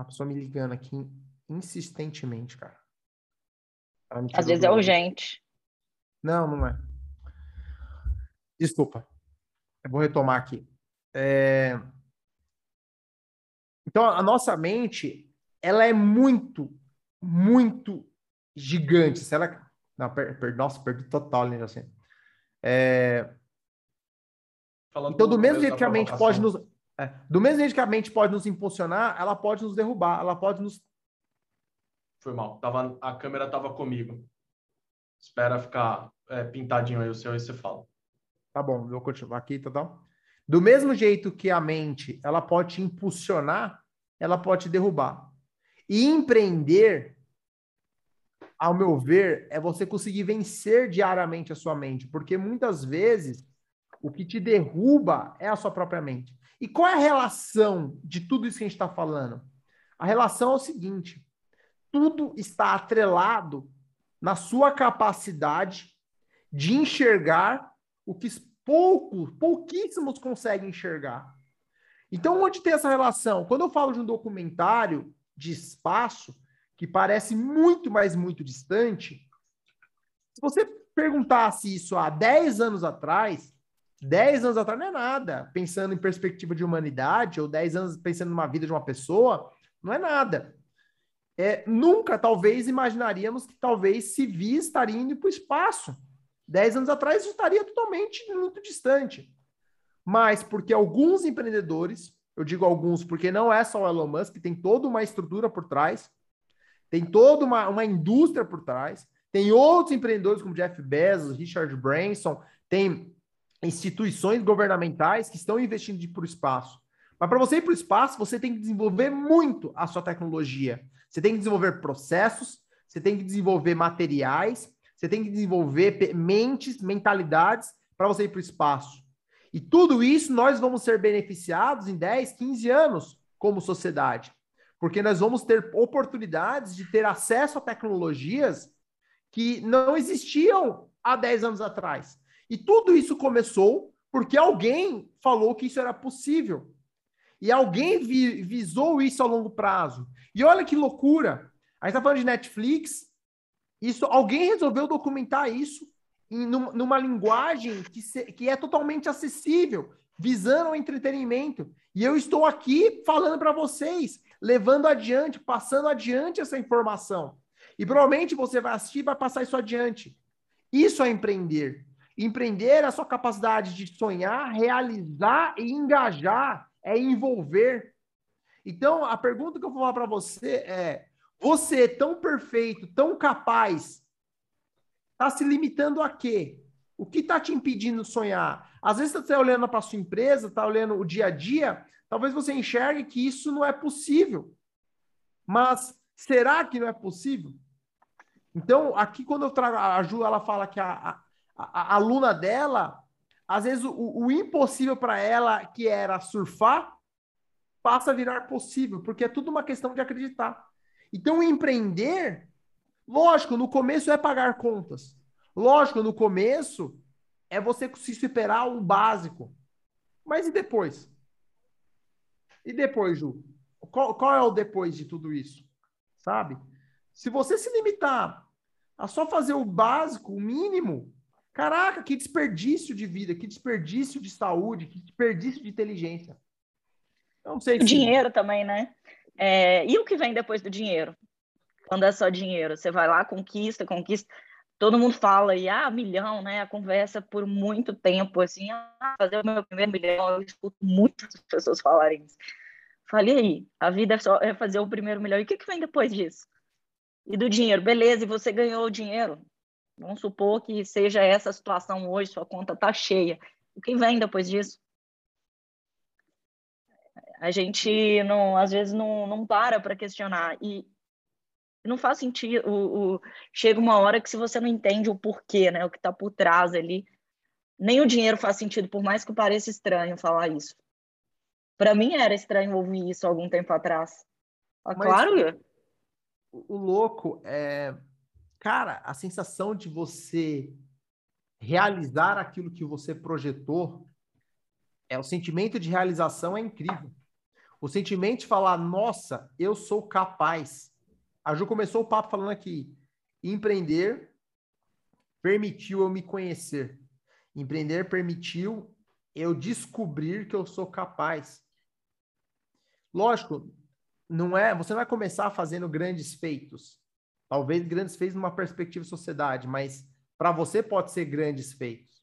A pessoa me ligando aqui insistentemente, cara. Às vezes é urgente. Não, não é. Desculpa. Eu vou retomar aqui. É... Então, a nossa mente, ela é muito, muito gigante. Se ela... Não, per, per... Nossa, perdi total, né, assim. É... Então, do mesmo jeito que a mente pode nos... É, do mesmo jeito que a mente pode nos impulsionar, ela pode nos derrubar, ela pode nos. Foi mal. Tava, a câmera estava comigo. Espera ficar é, pintadinho aí o seu e você fala. Tá bom, vou continuar aqui, tá bom? Do mesmo jeito que a mente, ela pode te impulsionar, ela pode te derrubar. E empreender, ao meu ver, é você conseguir vencer diariamente a sua mente, porque muitas vezes o que te derruba é a sua própria mente. E qual é a relação de tudo isso que a gente está falando? A relação é o seguinte: tudo está atrelado na sua capacidade de enxergar o que poucos, pouquíssimos conseguem enxergar. Então, onde tem essa relação? Quando eu falo de um documentário de espaço que parece muito, mas muito distante, se você perguntasse isso há 10 anos atrás, 10 anos atrás não é nada. Pensando em perspectiva de humanidade, ou 10 anos pensando numa vida de uma pessoa, não é nada. É, nunca, talvez, imaginaríamos que talvez Civi estaria indo para o espaço. 10 anos atrás estaria totalmente muito distante. Mas porque alguns empreendedores, eu digo alguns porque não é só o Elon Musk, tem toda uma estrutura por trás, tem toda uma, uma indústria por trás, tem outros empreendedores como Jeff Bezos, Richard Branson, tem instituições governamentais que estão investindo para o espaço. Mas para você ir para o espaço, você tem que desenvolver muito a sua tecnologia. Você tem que desenvolver processos, você tem que desenvolver materiais, você tem que desenvolver mentes, mentalidades para você ir para o espaço. E tudo isso nós vamos ser beneficiados em 10, 15 anos como sociedade. Porque nós vamos ter oportunidades de ter acesso a tecnologias que não existiam há 10 anos atrás. E tudo isso começou porque alguém falou que isso era possível. E alguém vi, visou isso a longo prazo. E olha que loucura. A gente está falando de Netflix. Isso, alguém resolveu documentar isso em, numa linguagem que, se, que é totalmente acessível, visando o entretenimento. E eu estou aqui falando para vocês, levando adiante, passando adiante essa informação. E provavelmente você vai assistir e vai passar isso adiante. Isso é empreender. Empreender é a sua capacidade de sonhar, realizar e engajar, é envolver. Então, a pergunta que eu vou falar para você é: você tão perfeito, tão capaz, está se limitando a quê? O que está te impedindo sonhar? Às vezes você está olhando para sua empresa, está olhando o dia a dia, talvez você enxergue que isso não é possível. Mas será que não é possível? Então, aqui quando eu trago a Ju, ela fala que a, a aluna dela, às vezes o, o impossível para ela, que era surfar, passa a virar possível, porque é tudo uma questão de acreditar. Então, empreender, lógico, no começo é pagar contas. Lógico, no começo é você se superar o básico. Mas e depois? E depois, Ju? Qual, qual é o depois de tudo isso? Sabe? Se você se limitar a só fazer o básico, o mínimo, caraca, que desperdício de vida, que desperdício de saúde, que desperdício de inteligência. Não sei. O se... dinheiro também, né? É, e o que vem depois do dinheiro? Quando é só dinheiro, você vai lá, conquista, conquista. Todo mundo fala, e ah, milhão, né? A conversa por muito tempo, assim, ah, fazer o meu primeiro milhão, eu escuto muitas pessoas falarem isso. Falei aí, a vida é só é fazer o primeiro milhão. E o que, que vem depois disso? E do dinheiro, beleza, e você ganhou o dinheiro. Vamos supor que seja essa a situação hoje, sua conta está cheia. O que vem depois disso? A gente não, às vezes não, não para para questionar e não faz sentido. O, o, chega uma hora que se você não entende o porquê, né, o que está por trás ali, nem o dinheiro faz sentido, por mais que pareça estranho falar isso. Para mim era estranho ouvir isso algum tempo atrás. Ah, Mas, claro. O louco é, cara, a sensação de você realizar aquilo que você projetou, é o sentimento de realização é incrível. O sentimento de falar, nossa, eu sou capaz. A Ju começou o papo falando aqui, empreender permitiu eu me conhecer. Empreender permitiu eu descobrir que eu sou capaz. Lógico, não é, você não vai começar fazendo grandes feitos. Talvez grandes feitos numa perspectiva de sociedade, mas para você pode ser grandes feitos.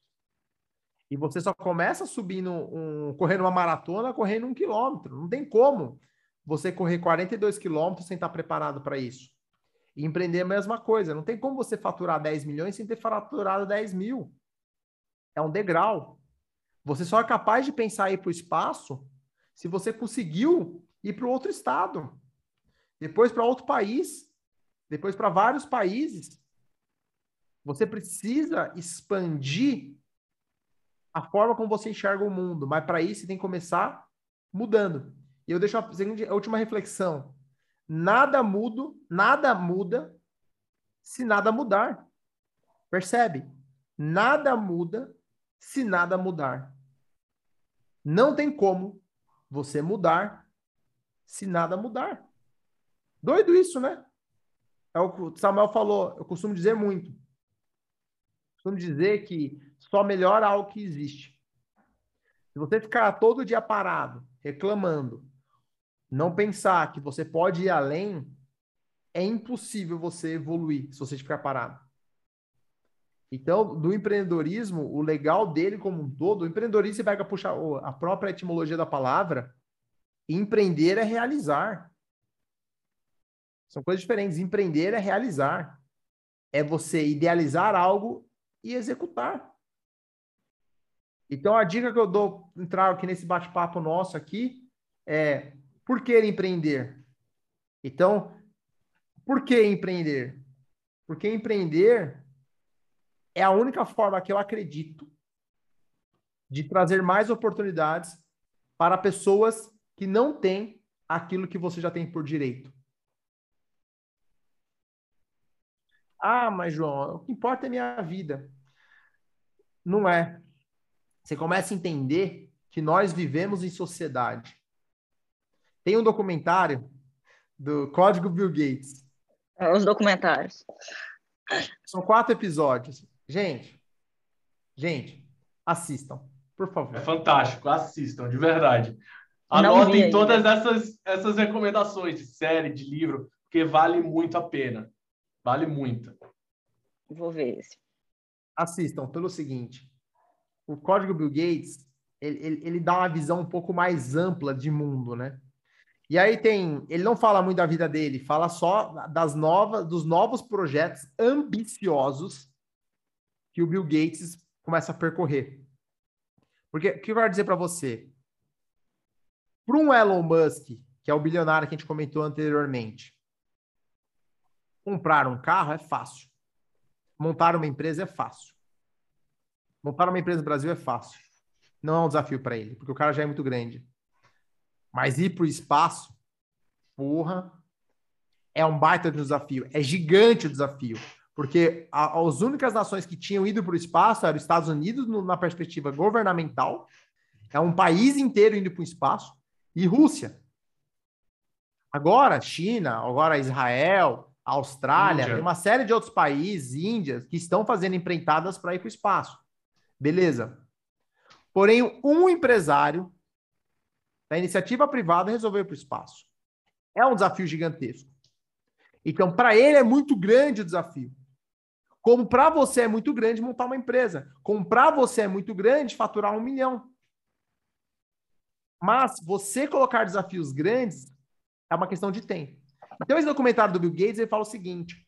E você só começa subindo um, correndo uma maratona, correndo um quilômetro. Não tem como você correr 42 quilômetros sem estar preparado para isso. E empreender é a mesma coisa. Não tem como você faturar 10 milhões sem ter faturado 10 mil. É um degrau. Você só é capaz de pensar ir para o espaço se você conseguiu ir para outro estado, depois para outro país, depois para vários países. Você precisa expandir a forma como você enxerga o mundo, mas para isso você tem que começar mudando. E eu deixo a, a última reflexão. Nada muda, nada muda se nada mudar. Percebe? Nada muda se nada mudar. Não tem como você mudar se nada mudar. Doido isso, né? É o que Samuel falou, eu costumo dizer muito. Costumo dizer que só melhora algo que existe. Se você ficar todo dia parado, reclamando, não pensar que você pode ir além, é impossível você evoluir se você ficar parado. Então, do empreendedorismo, o legal dele como um todo, o empreendedorismo você pega puxar a própria etimologia da palavra, empreender é realizar. São coisas diferentes. Empreender é realizar. É você idealizar algo e executar. Então, a dica que eu dou, entrar aqui nesse bate-papo nosso aqui, é por que empreender? Então, por que empreender? Porque empreender é a única forma que eu acredito de trazer mais oportunidades para pessoas que não têm aquilo que você já tem por direito. Ah, mas João, o que importa é minha vida. Não é. Você começa a entender que nós vivemos em sociedade. Tem um documentário do Código Bill Gates. É, os documentários. São quatro episódios. Gente, gente, assistam, por favor. É fantástico, assistam, de verdade. Anotem todas essas, essas recomendações de série, de livro, porque vale muito a pena. Vale muito. Vou ver esse. Assistam, pelo seguinte. O Código Bill Gates, ele, ele, ele dá uma visão um pouco mais ampla de mundo, né? E aí tem, ele não fala muito da vida dele, fala só das novas, dos novos projetos ambiciosos que o Bill Gates começa a percorrer. Porque o que eu quero dizer para você? Para um Elon Musk, que é o bilionário que a gente comentou anteriormente, Comprar um carro é fácil. Montar uma empresa é fácil. Montar uma empresa no Brasil é fácil. Não é um desafio para ele, porque o cara já é muito grande. Mas ir para o espaço, porra, é um baita de desafio. É gigante o desafio. Porque a, as únicas nações que tinham ido para o espaço eram os Estados Unidos, no, na perspectiva governamental, é um país inteiro indo para o espaço, e Rússia. Agora, China, agora Israel, Austrália, Índia. tem uma série de outros países, Índias, que estão fazendo empreitadas para ir para o espaço. Beleza. Porém, um empresário da iniciativa privada resolveu ir para o espaço. É um desafio gigantesco. Então, para ele é muito grande o desafio. Como para você é muito grande montar uma empresa. Como para você é muito grande faturar um milhão. Mas você colocar desafios grandes é uma questão de tempo. Então, esse documentário do Bill Gates, ele fala o seguinte: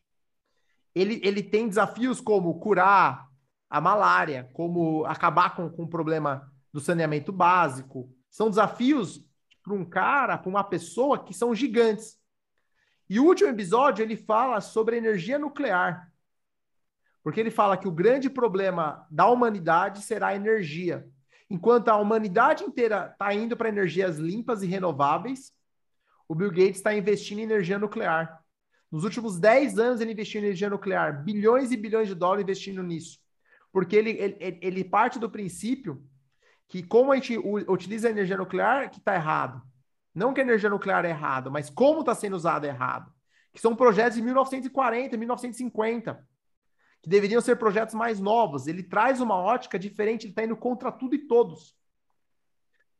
ele, ele tem desafios como curar a malária, como acabar com, com o problema do saneamento básico. São desafios para um cara, para uma pessoa que são gigantes. E o último episódio, ele fala sobre energia nuclear. Porque ele fala que o grande problema da humanidade será a energia. Enquanto a humanidade inteira está indo para energias limpas e renováveis, o Bill Gates está investindo em energia nuclear. Nos últimos 10 anos, ele investiu em energia nuclear, bilhões e bilhões de dólares investindo nisso. Porque ele, ele, ele parte do princípio que, como a gente utiliza a energia nuclear, que está errado. Não que a energia nuclear é errada, mas como está sendo usada é errado. Que são projetos de 1940, 1950, que deveriam ser projetos mais novos. Ele traz uma ótica diferente, ele está indo contra tudo e todos.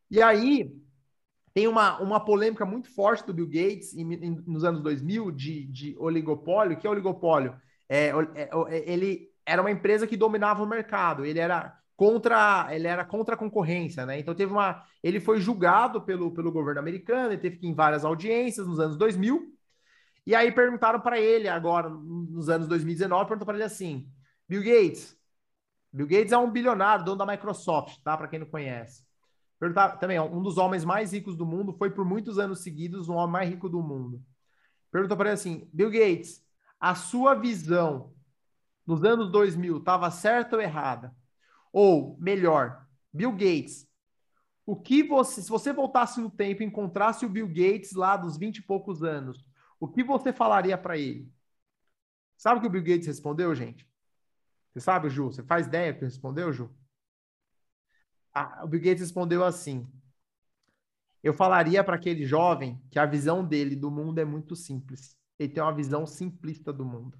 E aí, tem uma, uma polêmica muito forte do Bill Gates em, em, nos anos 2000 de, de oligopólio. que é oligopólio? É, é, é, ele era uma empresa que dominava o mercado. Ele era contra ele era contra a concorrência, né? Então teve uma ele foi julgado pelo, pelo governo americano, ele teve que ir em várias audiências nos anos 2000. E aí perguntaram para ele agora nos anos 2019, perguntaram para ele assim: Bill Gates, Bill Gates é um bilionário, dono da Microsoft, tá? Para quem não conhece. Perguntar, também, um dos homens mais ricos do mundo, foi por muitos anos seguidos o homem mais rico do mundo. Perguntou para ele assim: Bill Gates, a sua visão nos anos 2000 estava certa ou errada? Ou, melhor, Bill Gates, o que você, se você voltasse no tempo e encontrasse o Bill Gates lá dos 20 e poucos anos, o que você falaria para ele? Sabe o que o Bill Gates respondeu, gente? Você sabe, Ju? Você faz ideia que respondeu, Ju? O Bill Gates respondeu assim: Eu falaria para aquele jovem que a visão dele do mundo é muito simples. Ele tem uma visão simplista do mundo.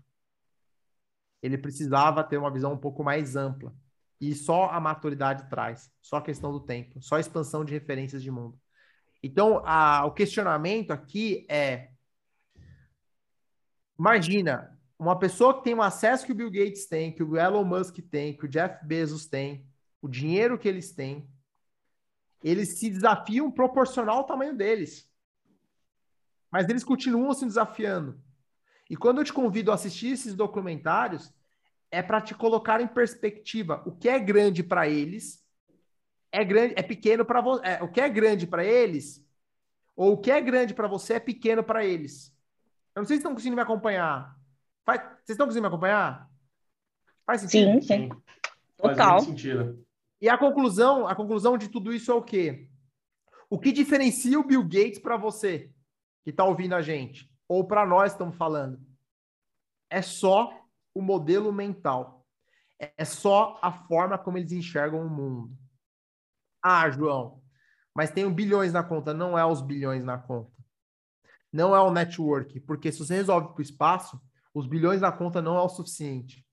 Ele precisava ter uma visão um pouco mais ampla. E só a maturidade traz, só a questão do tempo, só a expansão de referências de mundo. Então, a, o questionamento aqui é: imagina uma pessoa que tem o acesso que o Bill Gates tem, que o Elon Musk tem, que o Jeff Bezos tem, o dinheiro que eles têm, eles se desafiam proporcional ao tamanho deles. Mas eles continuam se desafiando. E quando eu te convido a assistir esses documentários, é para te colocar em perspectiva o que é grande para eles é grande, é pequeno para você. É, o que é grande para eles ou o que é grande para você é pequeno para eles. Eu não sei se estão conseguindo me acompanhar. Faz, vocês estão conseguindo me acompanhar? Faz sentido? Sim, sim. Total. Faz sentido. E a conclusão, a conclusão de tudo isso é o quê? O que diferencia o Bill Gates para você que está ouvindo a gente, ou para nós estamos falando, é só o modelo mental. É só a forma como eles enxergam o mundo. Ah, João, mas tem bilhões na conta. Não é os bilhões na conta. Não é o network. Porque se você resolve para o espaço, os bilhões na conta não é o suficiente.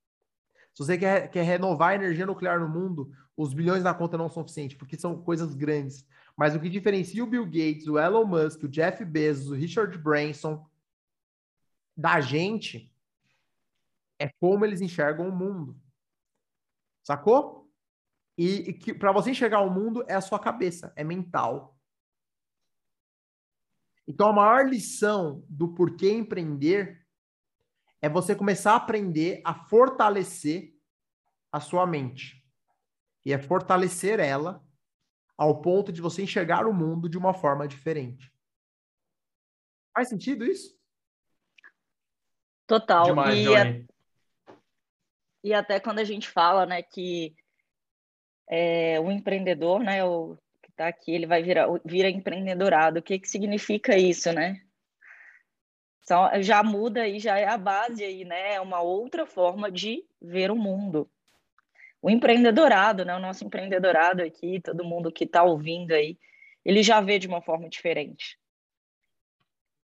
Se você quer, quer renovar a energia nuclear no mundo, os bilhões na conta não são suficientes, porque são coisas grandes. Mas o que diferencia o Bill Gates, o Elon Musk, o Jeff Bezos, o Richard Branson da gente é como eles enxergam o mundo. Sacou? E, e que para você enxergar o mundo é a sua cabeça, é mental. Então a maior lição do porquê empreender é você começar a aprender a fortalecer a sua mente e é fortalecer ela ao ponto de você enxergar o mundo de uma forma diferente. Faz sentido isso? Total. Demais, e, a... e até quando a gente fala, né, que é, o empreendedor, né, o que está aqui, ele vai virar vira empreendedorado. O que que significa isso, né? Então, já muda aí, já é a base aí, né? É uma outra forma de ver o mundo. O empreendedorado, né? O nosso empreendedorado aqui, todo mundo que está ouvindo aí, ele já vê de uma forma diferente.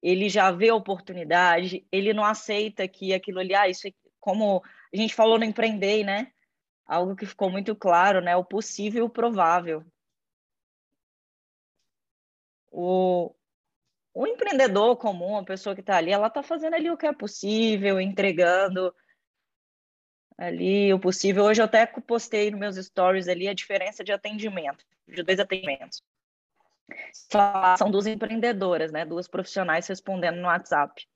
Ele já vê oportunidade, ele não aceita que aquilo ali, ah, isso é como a gente falou no Empreender, né? Algo que ficou muito claro, né? O possível e o provável. O, o empreendedor comum, a pessoa que está ali, ela está fazendo ali o que é possível, entregando ali o possível. Hoje eu até postei nos meus stories ali a diferença de atendimento, de dois atendimentos. São duas empreendedoras, né? Duas profissionais respondendo no WhatsApp.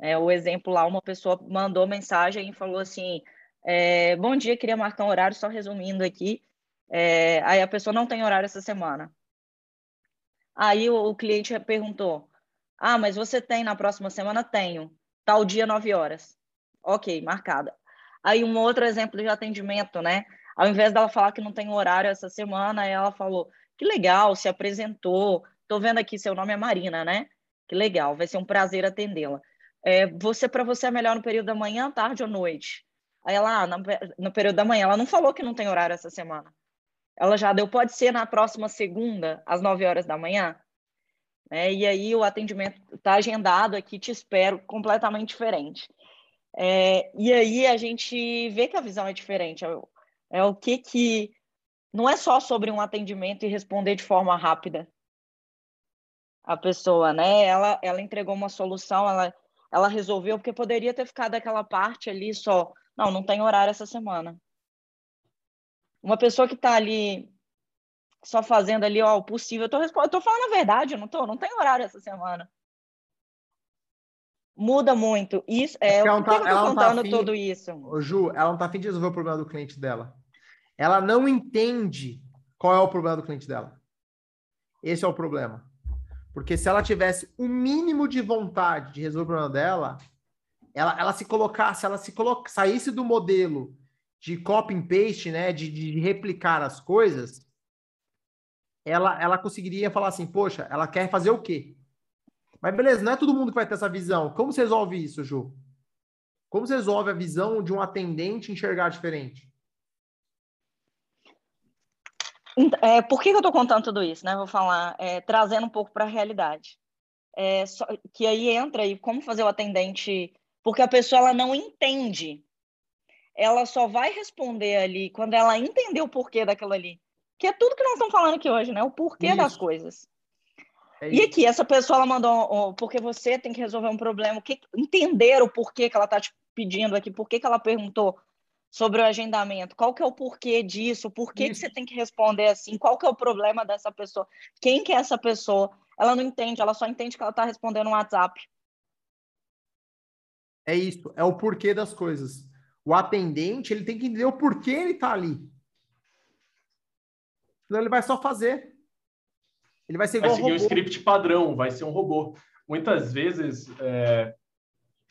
É, o exemplo lá, uma pessoa mandou mensagem e falou assim: é, Bom dia, queria marcar um horário, só resumindo aqui. É, aí a pessoa não tem horário essa semana. Aí o, o cliente perguntou: Ah, mas você tem na próxima semana? Tenho. Tal dia, 9 horas. Ok, marcada. Aí um outro exemplo de atendimento, né? Ao invés dela falar que não tem horário essa semana, ela falou: Que legal, se apresentou. Tô vendo aqui, seu nome é Marina, né? Que legal, vai ser um prazer atendê-la. É, você, para você, é melhor no período da manhã, tarde ou noite? Aí ela, ah, no, no período da manhã, ela não falou que não tem horário essa semana. Ela já deu, pode ser na próxima segunda, às 9 horas da manhã. É, e aí o atendimento está agendado aqui, te espero, completamente diferente. É, e aí a gente vê que a visão é diferente. É, é o que que não é só sobre um atendimento e responder de forma rápida a pessoa, né? Ela, ela entregou uma solução, ela, ela resolveu, porque poderia ter ficado aquela parte ali só, não, não tem horário essa semana. Uma pessoa que está ali só fazendo ali ó, o possível, eu tô, eu tô falando a verdade, eu não tô, não tem horário essa semana. Muda muito. Isso é, é ela tá, eu tô ela contando tá tudo isso. Ô, Ju, ela não tá afim de resolver o problema do cliente dela. Ela não entende qual é o problema do cliente dela. Esse é o problema. Porque se ela tivesse o mínimo de vontade de resolver o problema dela, ela, ela se colocasse, ela se coloca, saísse do modelo de copy and paste, né, de, de replicar as coisas, ela, ela conseguiria falar assim, poxa, ela quer fazer o quê? Mas beleza, não é todo mundo que vai ter essa visão. Como você resolve isso, Ju? Como você resolve a visão de um atendente enxergar diferente? É, por que, eu estou contando tudo isso? Né? Vou falar, é, trazendo um pouco para a realidade. É, só, que aí entra aí como fazer o atendente, porque a pessoa ela não entende ela só vai responder ali quando ela entender o porquê daquilo ali. Que é tudo que nós estamos falando aqui hoje, né? O porquê isso. das coisas. É e aqui, essa pessoa ela mandou, porque você tem que resolver um problema, que, entender o porquê que ela está te pedindo aqui, por que ela perguntou sobre o agendamento, qual que é o porquê disso, por que, que você tem que responder assim, qual que é o problema dessa pessoa, quem que é essa pessoa, ela não entende, ela só entende que ela está respondendo um WhatsApp. É isso, é o porquê das coisas. O atendente ele tem que entender o porquê ele está ali. Senão ele vai só fazer. Ele vai ser igual vai seguir o script padrão, vai ser um robô. Muitas vezes. É...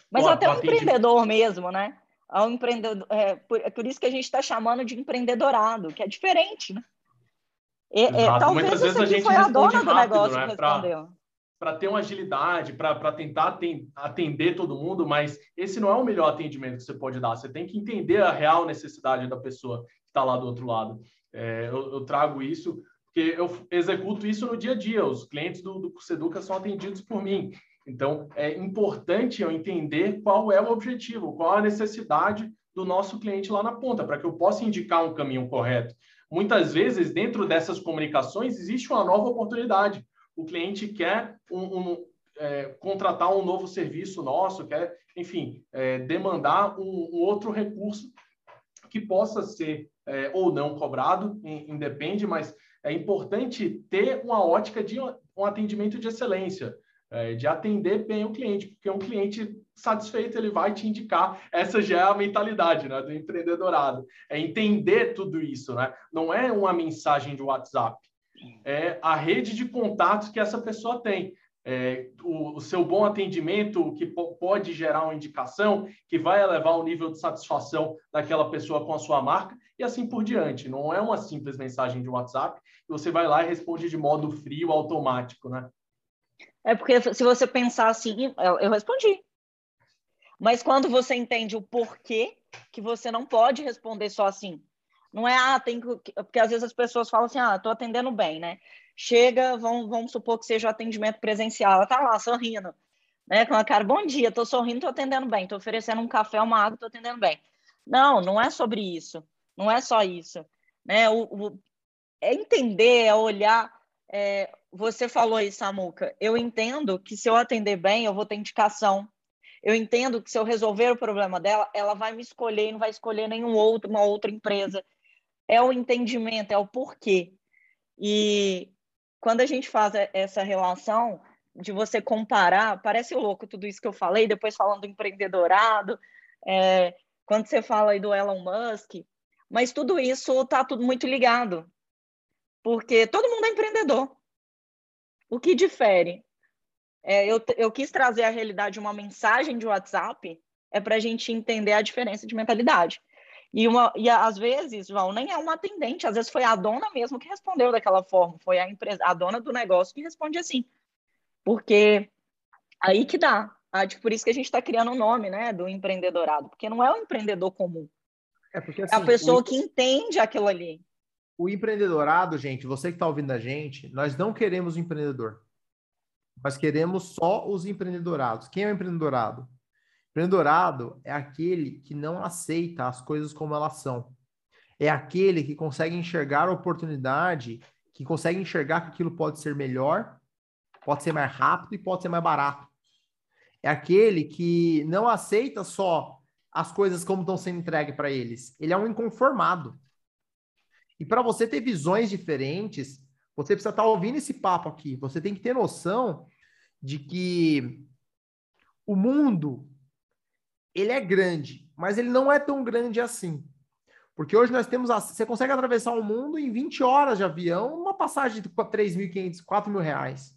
Mas até um empreendedor mesmo, né? É, um empreendedor, é, por, é por isso que a gente está chamando de empreendedorado, que é diferente, né? E, é, talvez Muitas vezes a gente foi a dona do negócio né? que respondeu para ter uma agilidade, para tentar atender todo mundo, mas esse não é o melhor atendimento que você pode dar. Você tem que entender a real necessidade da pessoa que está lá do outro lado. É, eu, eu, trago isso porque eu executo isso no dia a dia. Os clientes do, do são atendidos por mim. Então, é importante eu entender qual é o objetivo, qual a necessidade do nosso cliente lá na ponta, para que eu possa indicar um caminho correto. Muitas vezes, dentro dessas comunicações, existe uma nova oportunidade o cliente quer um, um, é, contratar um novo serviço nosso, quer, enfim, é, demandar um, um, outro recurso que possa ser é, ou não cobrado, independe, mas é importante ter uma ótica de um atendimento de excelência, é, de atender bem o cliente, porque um cliente satisfeito ele vai te indicar. Essa já é a mentalidade né, do empreendedorado, é entender tudo isso, né? Não é uma mensagem de WhatsApp, é a rede de contatos que essa pessoa tem. É, o, o, seu bom atendimento que pode gerar uma indicação que vai elevar o nível de satisfação daquela pessoa com a sua marca e assim por diante. Não é uma simples mensagem de WhatsApp que você vai lá e responde de modo frio, automático, né? É porque se você pensar assim, eu, eu respondi. Mas quando você entende o porquê que você não pode responder só assim, não é, ah, tem que. Porque às vezes as pessoas falam assim, ah, tô atendendo bem, né? Chega, vamos, vamos supor que seja o atendimento presencial, ela tá lá sorrindo, né? Com a cara, bom dia, tô sorrindo, tô atendendo bem, tô oferecendo um café, uma água, tô atendendo bem. Não, não é sobre isso, não é só isso, né? O, o é entender, é olhar. É, você falou aí, Samuca, eu entendo que se eu atender bem, eu vou ter indicação. Eu entendo que se eu resolver o problema dela, ela vai me escolher e não vai escolher nenhum outro, uma outra empresa é o entendimento, é o porquê. E quando a gente faz essa relação de você comparar, parece louco tudo isso que eu falei, depois falando do empreendedorado, é, quando você fala aí do Elon Musk, mas tudo isso está tudo muito ligado, porque todo mundo é empreendedor. O que difere? É, eu, eu quis trazer a realidade de uma mensagem de WhatsApp é para a gente entender a diferença de mentalidade. E, uma, e às vezes, João, nem é uma atendente, às vezes foi a dona mesmo que respondeu daquela forma, foi a empresa, a dona do negócio que responde assim. Porque aí que dá. Por isso que a gente está criando o um nome né, do empreendedorado, porque não é o empreendedor comum. É, porque, assim, é a assim, pessoa o... que entende aquilo ali. O empreendedorado, gente, você que está ouvindo a gente, nós não queremos o empreendedor. Nós queremos só os empreendedorados. Quem é o empreendedorado? Empreendedorado é aquele que não aceita as coisas como elas são. É aquele que consegue enxergar a oportunidade, que consegue enxergar que aquilo pode ser melhor, pode ser mais rápido e pode ser mais barato. É aquele que não aceita só as coisas como estão sendo entregues para eles. Ele é um inconformado. E para você ter visões diferentes, você precisa estar tá ouvindo esse papo aqui. Você tem que ter noção de que o mundo ele é grande, mas ele não é tão grande assim. Porque hoje nós temos. Você consegue atravessar o mundo em 20 horas de avião, uma passagem de 3.500, 4 mil reais.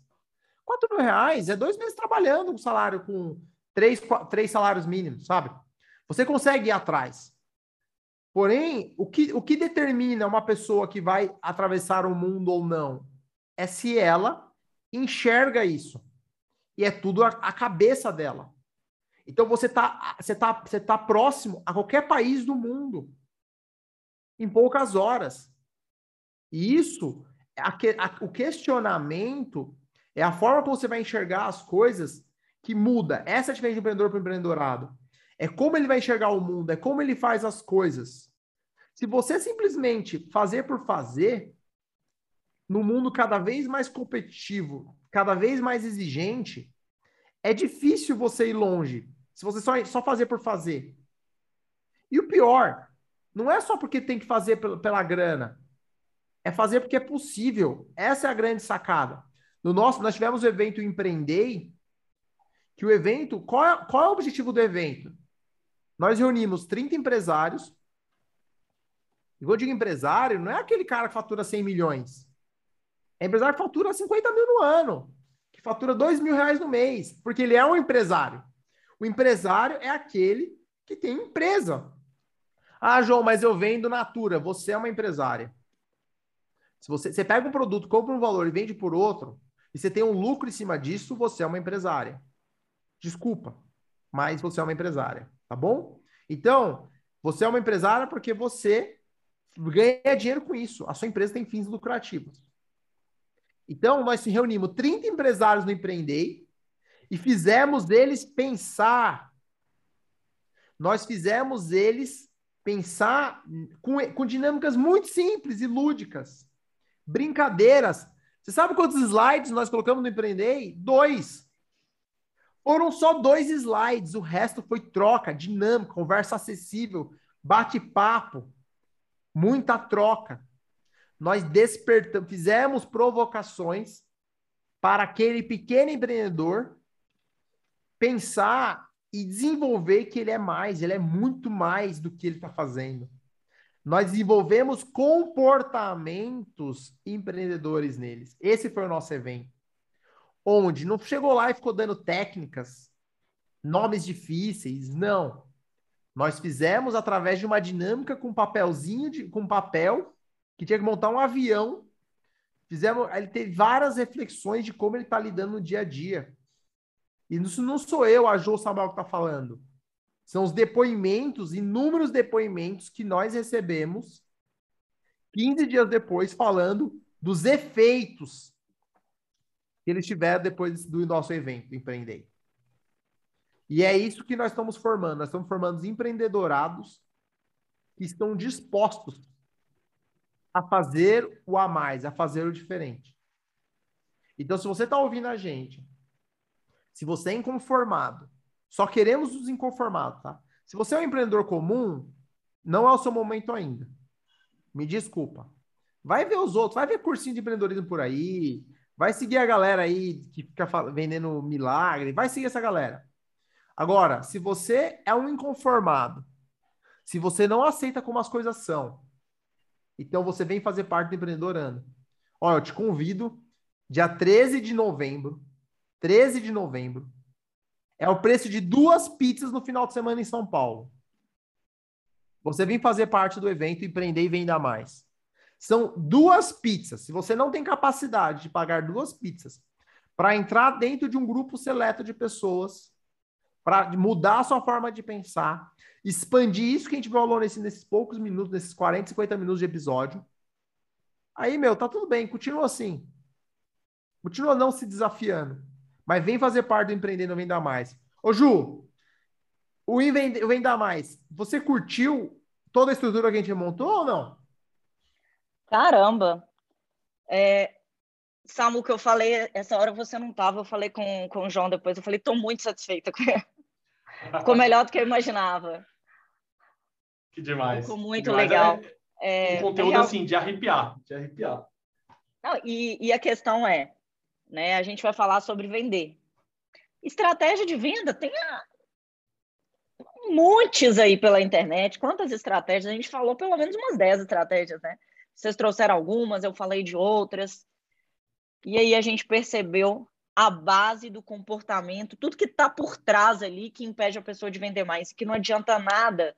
4 mil reais é dois meses trabalhando com salário, com três, três salários mínimos, sabe? Você consegue ir atrás. Porém, o que, o que determina uma pessoa que vai atravessar o mundo ou não é se ela enxerga isso. E é tudo a, a cabeça dela. Então você está você tá, você tá próximo a qualquer país do mundo em poucas horas. E isso, a, a, o questionamento é a forma como você vai enxergar as coisas que muda. Essa é a diferença de empreendedor para empreendedorado. É como ele vai enxergar o mundo, é como ele faz as coisas. Se você simplesmente fazer por fazer, no mundo cada vez mais competitivo, cada vez mais exigente, é difícil você ir longe. Se você só, só fazer por fazer. E o pior, não é só porque tem que fazer pela, pela grana. É fazer porque é possível. Essa é a grande sacada. No nosso, nós tivemos o evento Empreendei, que o evento, qual é, qual é o objetivo do evento? Nós reunimos 30 empresários. E quando eu digo empresário, não é aquele cara que fatura 100 milhões. É empresário que fatura 50 mil no ano, que fatura 2 mil reais no mês, porque ele é um empresário. O empresário é aquele que tem empresa. Ah, João, mas eu vendo Natura. Você é uma empresária. Se você, você pega um produto, compra um valor e vende por outro, e você tem um lucro em cima disso, você é uma empresária. Desculpa, mas você é uma empresária, tá bom? Então, você é uma empresária porque você ganha dinheiro com isso. A sua empresa tem fins lucrativos. Então, nós reunimos 30 empresários no Empreendei, e fizemos eles pensar. Nós fizemos eles pensar com, com dinâmicas muito simples e lúdicas. Brincadeiras. Você sabe quantos slides nós colocamos no Empreendei? Dois. Foram só dois slides, o resto foi troca, dinâmica, conversa acessível, bate-papo, muita troca. Nós despertamos, fizemos provocações para aquele pequeno empreendedor pensar e desenvolver que ele é mais, ele é muito mais do que ele está fazendo. Nós desenvolvemos comportamentos empreendedores neles. Esse foi o nosso evento. onde não chegou lá e ficou dando técnicas, nomes difíceis, não. Nós fizemos através de uma dinâmica com papelzinho, de, com papel, que tinha que montar um avião. Fizemos, ele teve várias reflexões de como ele está lidando no dia a dia. E isso não sou eu, a Jô Samuel, que está falando. São os depoimentos, inúmeros depoimentos que nós recebemos 15 dias depois, falando dos efeitos que eles tiveram depois do nosso evento Empreender. E é isso que nós estamos formando. Nós estamos formando empreendedorados que estão dispostos a fazer o a mais, a fazer o diferente. Então, se você está ouvindo a gente, se você é inconformado, só queremos os inconformados, tá? Se você é um empreendedor comum, não é o seu momento ainda. Me desculpa. Vai ver os outros, vai ver cursinho de empreendedorismo por aí, vai seguir a galera aí que fica vendendo milagre, vai seguir essa galera. Agora, se você é um inconformado, se você não aceita como as coisas são, então você vem fazer parte do Empreendedorando. Olha, eu te convido, dia 13 de novembro, 13 de novembro, é o preço de duas pizzas no final de semana em São Paulo. Você vem fazer parte do evento, empreender e vender mais. São duas pizzas. Se você não tem capacidade de pagar duas pizzas para entrar dentro de um grupo seleto de pessoas para mudar a sua forma de pensar, expandir isso que a gente falou nesse, nesses poucos minutos, nesses 40, 50 minutos de episódio. Aí, meu, tá tudo bem, continua assim. Continua não se desafiando. Mas vem fazer parte do Empreendendo Venda Mais. Ô, Ju, o Venda Mais, você curtiu toda a estrutura que a gente montou ou não? Caramba! É, Samu, que eu falei, essa hora você não estava, eu falei com, com o João depois, eu falei, estou muito satisfeita com Ficou melhor do que eu imaginava. Que demais. Ficou muito demais. legal. É, um conteúdo real... assim, de arrepiar, de arrepiar. Não, e, e a questão é, né, a gente vai falar sobre vender. Estratégia de venda tem a... muitos aí pela internet. Quantas estratégias? A gente falou pelo menos umas 10 estratégias, né? Vocês trouxeram algumas, eu falei de outras. E aí a gente percebeu a base do comportamento, tudo que está por trás ali que impede a pessoa de vender mais, que não adianta nada.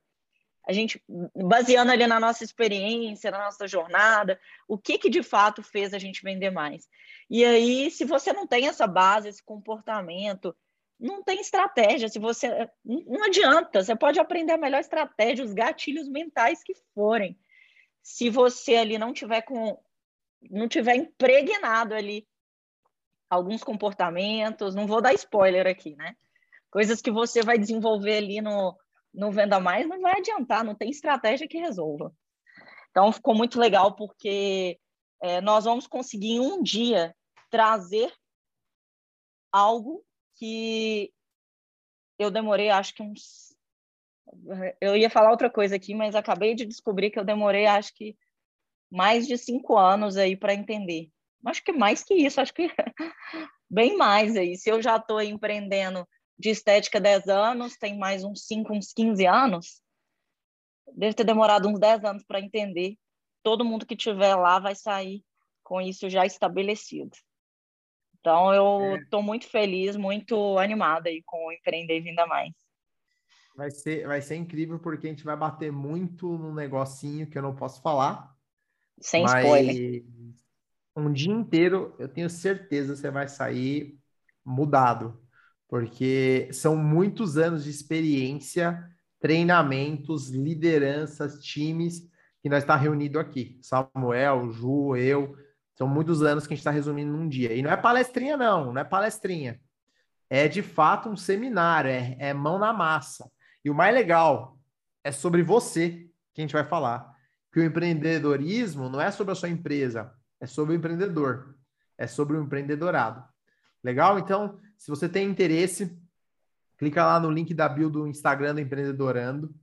A gente, baseando ali na nossa experiência, na nossa jornada, o que que de fato fez a gente vender mais. E aí, se você não tem essa base, esse comportamento, não tem estratégia. Se você não adianta, você pode aprender a melhor estratégia, os gatilhos mentais que forem. Se você ali não tiver com não tiver impregnado ali alguns comportamentos, não vou dar spoiler aqui, né? Coisas que você vai desenvolver ali no, no Venda Mais, não vai adiantar, não tem estratégia que resolva. Então, ficou muito legal, porque é, nós vamos conseguir em um dia trazer algo que eu demorei, acho que uns. Eu ia falar outra coisa aqui, mas acabei de descobrir que eu demorei, acho que mais de cinco anos aí para entender. Acho que mais que isso, acho que bem mais aí. Se eu já estou empreendendo de estética 10 anos, tem mais uns 5, uns 15 anos, deve ter demorado uns 10 anos para entender. Todo mundo que tiver lá vai sair com isso já estabelecido. Então, eu estou é. muito feliz, muito animada aí com o Empreender Vinda Mais. Vai ser, vai ser incrível, porque a gente vai bater muito num negocinho que eu não posso falar, sem Mas spoiler. Um dia inteiro, eu tenho certeza você vai sair mudado, porque são muitos anos de experiência, treinamentos, lideranças, times que nós está reunido aqui. Samuel, Ju, eu, são muitos anos que a gente está resumindo num dia. E não é palestrinha, não, não é palestrinha. É de fato um seminário, é, é mão na massa. E o mais legal é sobre você que a gente vai falar que o empreendedorismo não é sobre a sua empresa, é sobre o empreendedor, é sobre o empreendedorado. Legal? Então, se você tem interesse, clica lá no link da bio do Instagram do Empreendedorando.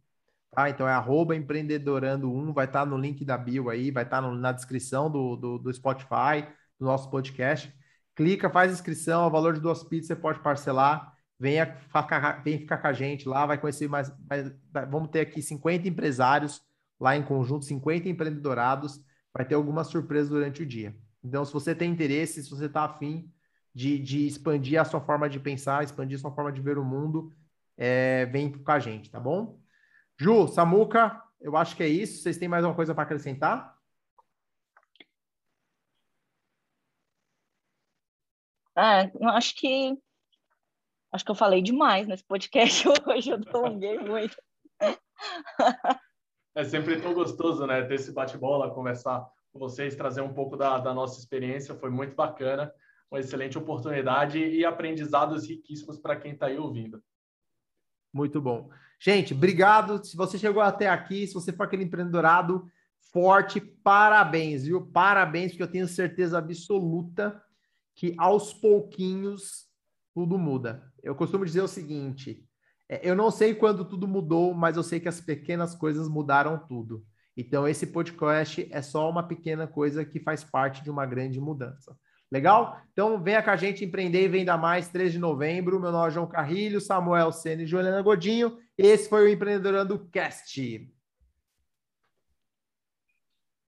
Tá? Então é arroba empreendedorando1, vai estar tá no link da bio aí, vai estar tá na descrição do, do, do, Spotify, do nosso podcast. Clica, faz inscrição, o valor de duas pizzas você pode parcelar. Venha, vem ficar com a gente lá, vai conhecer mais. mais vamos ter aqui 50 empresários lá em conjunto, 50 empreendedorados, vai ter alguma surpresa durante o dia. Então, se você tem interesse, se você está afim, de, de expandir a sua forma de pensar, expandir a sua forma de ver o mundo, é, vem com a gente, tá bom? Ju, Samuca, eu acho que é isso. Vocês têm mais alguma coisa para acrescentar? É, eu acho que acho que eu falei demais nesse podcast hoje, eu prolonguei muito. É sempre tão gostoso, né? Ter esse bate-bola, conversar com vocês, trazer um pouco da, da nossa experiência, foi muito bacana, uma excelente oportunidade e aprendizados riquíssimos para quem está aí ouvindo. Muito bom. Gente, obrigado. Se você chegou até aqui, se você for aquele empreendedorado forte, parabéns, viu? Parabéns, porque eu tenho certeza absoluta que aos pouquinhos tudo muda. Eu costumo dizer o seguinte: é, eu não sei quando tudo mudou, mas eu sei que as pequenas coisas mudaram tudo. Então, esse podcast é só uma pequena coisa que faz parte de uma grande mudança. Legal? Então, venha com a gente empreender e venda mais, 3 de novembro. Meu nome é João Carrilho, Samuel Sene e Juliana Godinho. Esse foi o Empreendedorando Cast.